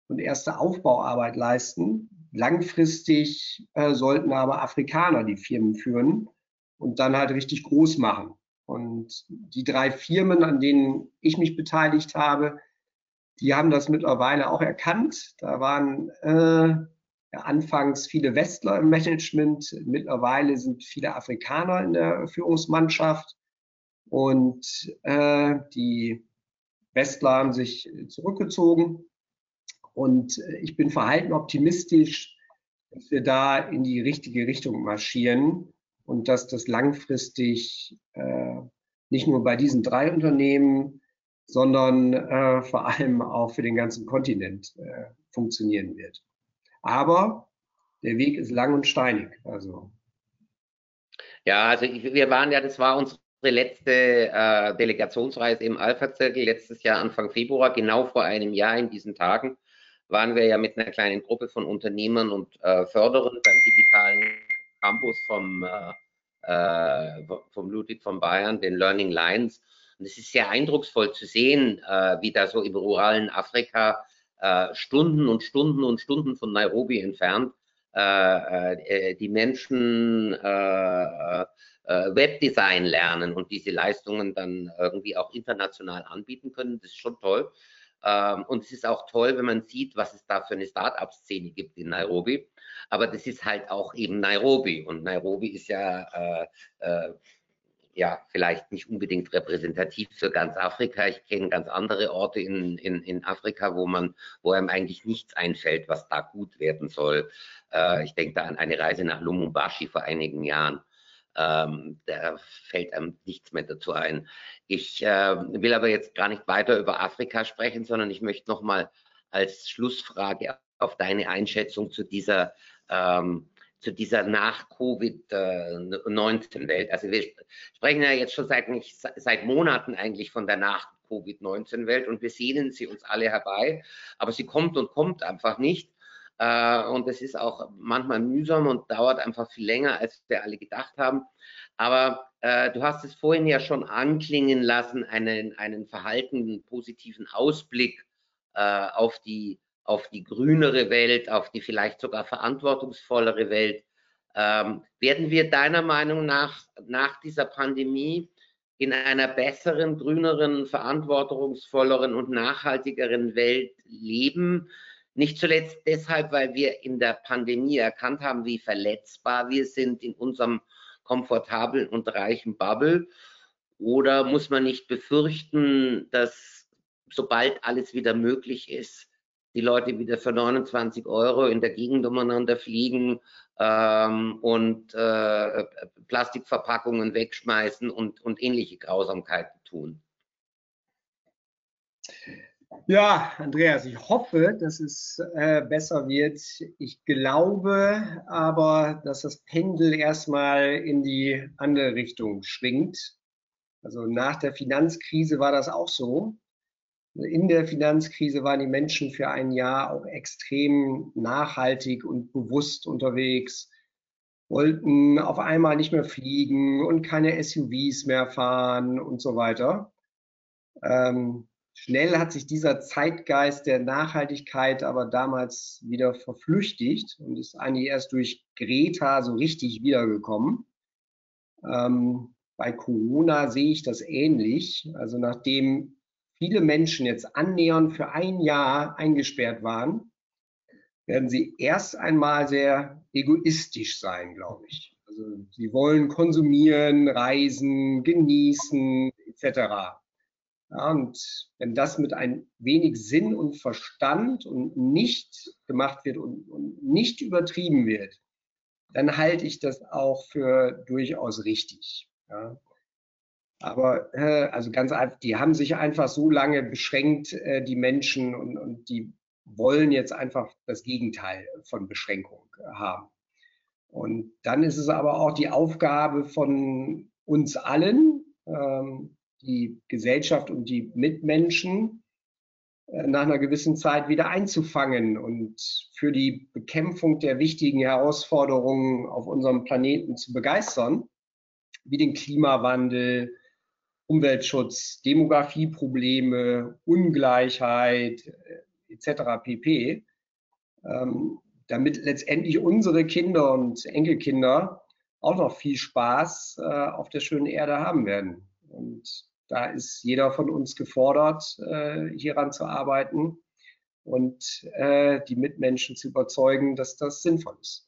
C: und erste Aufbauarbeit leisten. Langfristig äh, sollten aber Afrikaner die Firmen führen und dann halt richtig groß machen. Und die drei Firmen, an denen ich mich beteiligt habe, die haben das mittlerweile auch erkannt. Da waren äh, ja, anfangs viele Westler im Management, mittlerweile sind viele Afrikaner in der Führungsmannschaft und äh, die Westler haben sich zurückgezogen. Und ich bin verhalten optimistisch, dass wir da in die richtige Richtung marschieren und dass das langfristig äh, nicht nur bei diesen drei Unternehmen, sondern äh, vor allem auch für den ganzen Kontinent äh, funktionieren wird. Aber der Weg ist lang und steinig. Also.
B: Ja, also ich, wir waren ja, das war unsere letzte äh, Delegationsreise im Alpha-Zirkel letztes Jahr Anfang Februar, genau vor einem Jahr in diesen Tagen, waren wir ja mit einer kleinen Gruppe von Unternehmern und äh, Förderern beim digitalen Campus vom, äh, äh, vom Ludwig von Bayern, den Learning Lines. Und es ist sehr eindrucksvoll zu sehen, äh, wie da so im ruralen Afrika äh, Stunden und Stunden und Stunden von Nairobi entfernt äh, äh, die Menschen Webdesign lernen und diese Leistungen dann irgendwie auch international anbieten können. Das ist schon toll. Ähm, und es ist auch toll, wenn man sieht, was es da für eine Start-up-Szene gibt in Nairobi. Aber das ist halt auch eben Nairobi. Und Nairobi ist ja äh, äh, ja, vielleicht nicht unbedingt repräsentativ für ganz Afrika. Ich kenne ganz andere Orte in, in, in Afrika, wo man, wo einem eigentlich nichts einfällt, was da gut werden soll. Äh, ich denke da an eine Reise nach Lumumbashi vor einigen Jahren. Ähm, da fällt einem nichts mehr dazu ein. Ich äh, will aber jetzt gar nicht weiter über Afrika sprechen, sondern ich möchte noch mal als Schlussfrage auf deine Einschätzung zu dieser ähm, zu dieser Nach-Covid-19-Welt. Also wir sprechen ja jetzt schon seit, nicht, seit Monaten eigentlich von der Nach-Covid-19-Welt und wir sehnen sie uns alle herbei, aber sie kommt und kommt einfach nicht. Äh, und es ist auch manchmal mühsam und dauert einfach viel länger, als wir alle gedacht haben. Aber äh, du hast es vorhin ja schon anklingen lassen, einen, einen verhaltenen positiven Ausblick äh, auf die auf die grünere Welt, auf die vielleicht sogar verantwortungsvollere Welt. Ähm, werden wir deiner Meinung nach nach dieser Pandemie in einer besseren, grüneren, verantwortungsvolleren und nachhaltigeren Welt leben? Nicht zuletzt deshalb, weil wir in der Pandemie erkannt haben, wie verletzbar wir sind in unserem komfortablen und reichen Bubble. Oder muss man nicht befürchten, dass sobald alles wieder möglich ist, die Leute wieder für 29 Euro in der Gegend umeinander fliegen ähm, und äh, Plastikverpackungen wegschmeißen und, und ähnliche Grausamkeiten tun.
C: Ja, Andreas, ich hoffe, dass es äh, besser wird. Ich glaube aber, dass das Pendel erstmal in die andere Richtung schwingt. Also nach der Finanzkrise war das auch so. In der Finanzkrise waren die Menschen für ein Jahr auch extrem nachhaltig und bewusst unterwegs, wollten auf einmal nicht mehr fliegen und keine SUVs mehr fahren und so weiter. Ähm, schnell hat sich dieser Zeitgeist der Nachhaltigkeit aber damals wieder verflüchtigt und ist eigentlich erst durch Greta so richtig wiedergekommen. Ähm, bei Corona sehe ich das ähnlich. Also nachdem viele Menschen jetzt annähernd für ein Jahr eingesperrt waren, werden sie erst einmal sehr egoistisch sein, glaube ich. Also sie wollen konsumieren, reisen, genießen etc. Ja, und wenn das mit ein wenig Sinn und Verstand und nicht gemacht wird und, und nicht übertrieben wird, dann halte ich das auch für durchaus richtig. Ja. Aber äh, also ganz einfach, die haben sich einfach so lange beschränkt, äh, die Menschen, und, und die wollen jetzt einfach das Gegenteil von Beschränkung haben. Und dann ist es aber auch die Aufgabe von uns allen, ähm, die Gesellschaft und die Mitmenschen, äh, nach einer gewissen Zeit wieder einzufangen und für die Bekämpfung der wichtigen Herausforderungen auf unserem Planeten zu begeistern, wie den Klimawandel, Umweltschutz, Demografieprobleme, Ungleichheit äh, etc. pp. Ähm, damit letztendlich unsere Kinder und Enkelkinder auch noch viel Spaß äh, auf der schönen Erde haben werden. Und da ist jeder von uns gefordert, äh, hieran zu arbeiten und äh, die Mitmenschen zu überzeugen, dass das sinnvoll ist.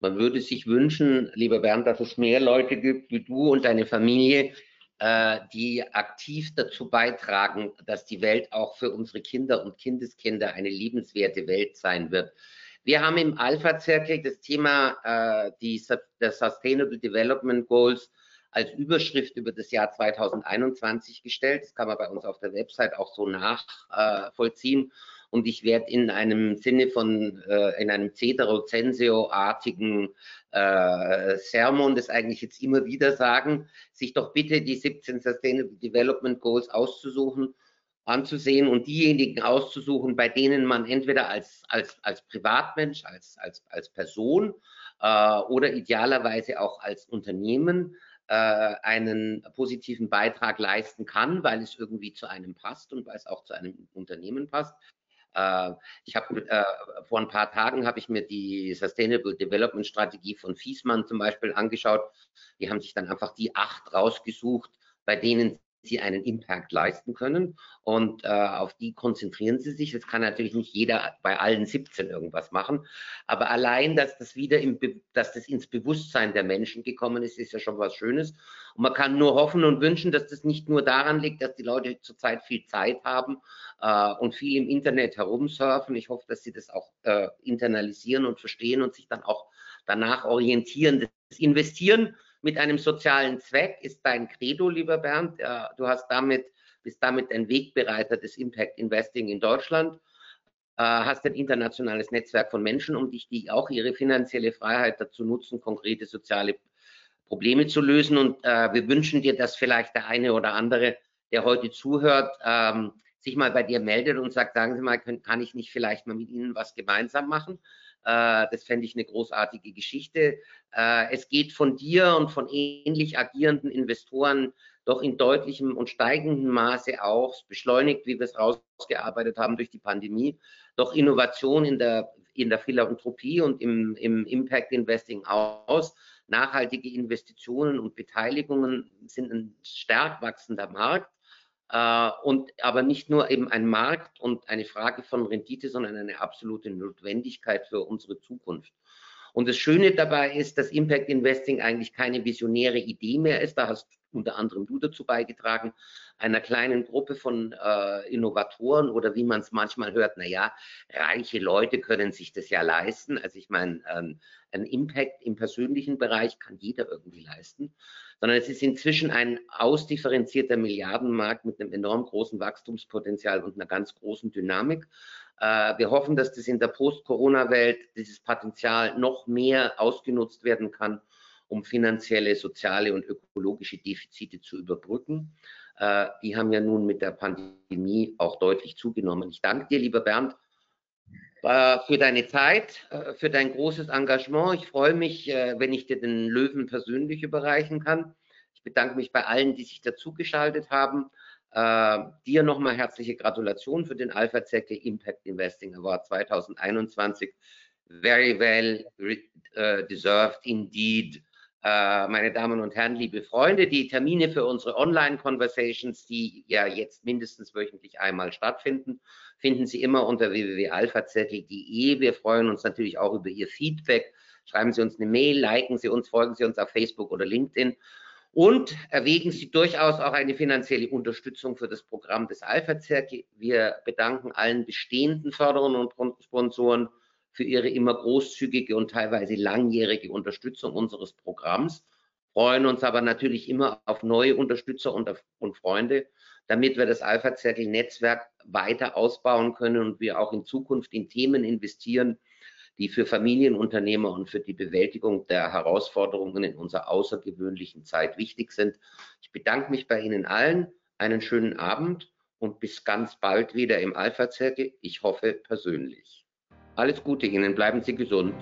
B: Man würde sich wünschen, lieber Bernd, dass es mehr Leute gibt wie du und deine Familie, äh, die aktiv dazu beitragen, dass die Welt auch für unsere Kinder und Kindeskinder eine liebenswerte Welt sein wird. Wir haben im Alpha-Zirkel das Thema äh, die, der Sustainable Development Goals als Überschrift über das Jahr 2021 gestellt. Das kann man bei uns auf der Website auch so nachvollziehen. Äh, und ich werde in einem Sinne von, äh, in einem Cetero Censeo-artigen äh, Sermon das eigentlich jetzt immer wieder sagen, sich doch bitte die 17 Sustainable Development Goals auszusuchen, anzusehen und diejenigen auszusuchen, bei denen man entweder als, als, als Privatmensch, als, als, als Person äh, oder idealerweise auch als Unternehmen äh, einen positiven Beitrag leisten kann, weil es irgendwie zu einem passt und weil es auch zu einem Unternehmen passt. Äh, ich habe äh, vor ein paar Tagen habe ich mir die Sustainable Development Strategie von Fiesmann zum Beispiel angeschaut. Die haben sich dann einfach die acht rausgesucht, bei denen sie einen Impact leisten können. Und äh, auf die konzentrieren sie sich. Es kann natürlich nicht jeder bei allen 17 irgendwas machen. Aber allein, dass das wieder im dass das ins Bewusstsein der Menschen gekommen ist, ist ja schon was Schönes. Und man kann nur hoffen und wünschen, dass das nicht nur daran liegt, dass die Leute zurzeit viel Zeit haben äh, und viel im Internet herumsurfen. Ich hoffe, dass sie das auch äh, internalisieren und verstehen und sich dann auch danach orientieren. Das Investieren mit einem sozialen Zweck ist dein Credo, lieber Bernd. Du hast damit, bist damit ein Wegbereiter des Impact Investing in Deutschland, äh, hast ein internationales Netzwerk von Menschen um dich, die auch ihre finanzielle Freiheit dazu nutzen, konkrete soziale Probleme zu lösen. Und äh, wir wünschen dir, dass vielleicht der eine oder andere, der heute zuhört, ähm, sich mal bei dir meldet und sagt, sagen Sie mal, kann ich nicht vielleicht mal mit Ihnen was gemeinsam machen? Äh, das fände ich eine großartige Geschichte. Äh, es geht von dir und von ähnlich agierenden Investoren doch in deutlichem und steigendem Maße auch, beschleunigt, wie wir es rausgearbeitet haben durch die Pandemie, doch Innovation in der, in der Philanthropie und im, im Impact Investing aus. Nachhaltige Investitionen und Beteiligungen sind ein stark wachsender Markt. Äh, und aber nicht nur eben ein Markt und eine Frage von Rendite, sondern eine absolute Notwendigkeit für unsere Zukunft. Und das Schöne dabei ist, dass Impact Investing eigentlich keine visionäre Idee mehr ist. Da hast unter anderem du dazu beigetragen, einer kleinen Gruppe von äh, Innovatoren oder wie man es manchmal hört, naja, reiche Leute können sich das ja leisten. Also ich meine, ähm, ein Impact im persönlichen Bereich kann jeder irgendwie leisten sondern es ist inzwischen ein ausdifferenzierter Milliardenmarkt mit einem enorm großen Wachstumspotenzial und einer ganz großen Dynamik. Äh, wir hoffen, dass das in der Post-Corona-Welt dieses Potenzial noch mehr ausgenutzt werden kann, um finanzielle, soziale und ökologische Defizite zu überbrücken. Äh, die haben ja nun mit der Pandemie auch deutlich zugenommen. Ich danke dir, lieber Bernd, für deine Zeit, äh, für dein großes Engagement. Ich freue mich, äh, wenn ich dir den Löwen persönlich überreichen kann. Ich bedanke mich bei allen, die sich dazugeschaltet haben. dir nochmal herzliche Gratulation für den Alpha Zecke Impact Investing Award 2021. Very well deserved indeed. meine Damen und Herren, liebe Freunde, die Termine für unsere Online-Conversations, die ja jetzt mindestens wöchentlich einmal stattfinden, finden Sie immer unter www.alphazettel.de. Wir freuen uns natürlich auch über Ihr Feedback. Schreiben Sie uns eine Mail, liken Sie uns, folgen Sie uns auf Facebook oder LinkedIn. Und erwägen Sie durchaus auch eine finanzielle Unterstützung für das Programm des Alpha-Zirkel. Wir bedanken allen bestehenden Förderern und Sponsoren für ihre immer großzügige und teilweise langjährige Unterstützung unseres Programms, freuen uns aber natürlich immer auf neue Unterstützer und, und Freunde damit wir das Alpha-Zirkel-Netzwerk weiter ausbauen können und wir auch in Zukunft in Themen investieren, die für Familienunternehmer und für die Bewältigung der Herausforderungen in unserer außergewöhnlichen Zeit wichtig sind. Ich bedanke mich bei Ihnen allen. Einen schönen Abend und bis ganz bald wieder im Alpha-Zirkel. Ich hoffe persönlich. Alles Gute Ihnen, bleiben Sie gesund.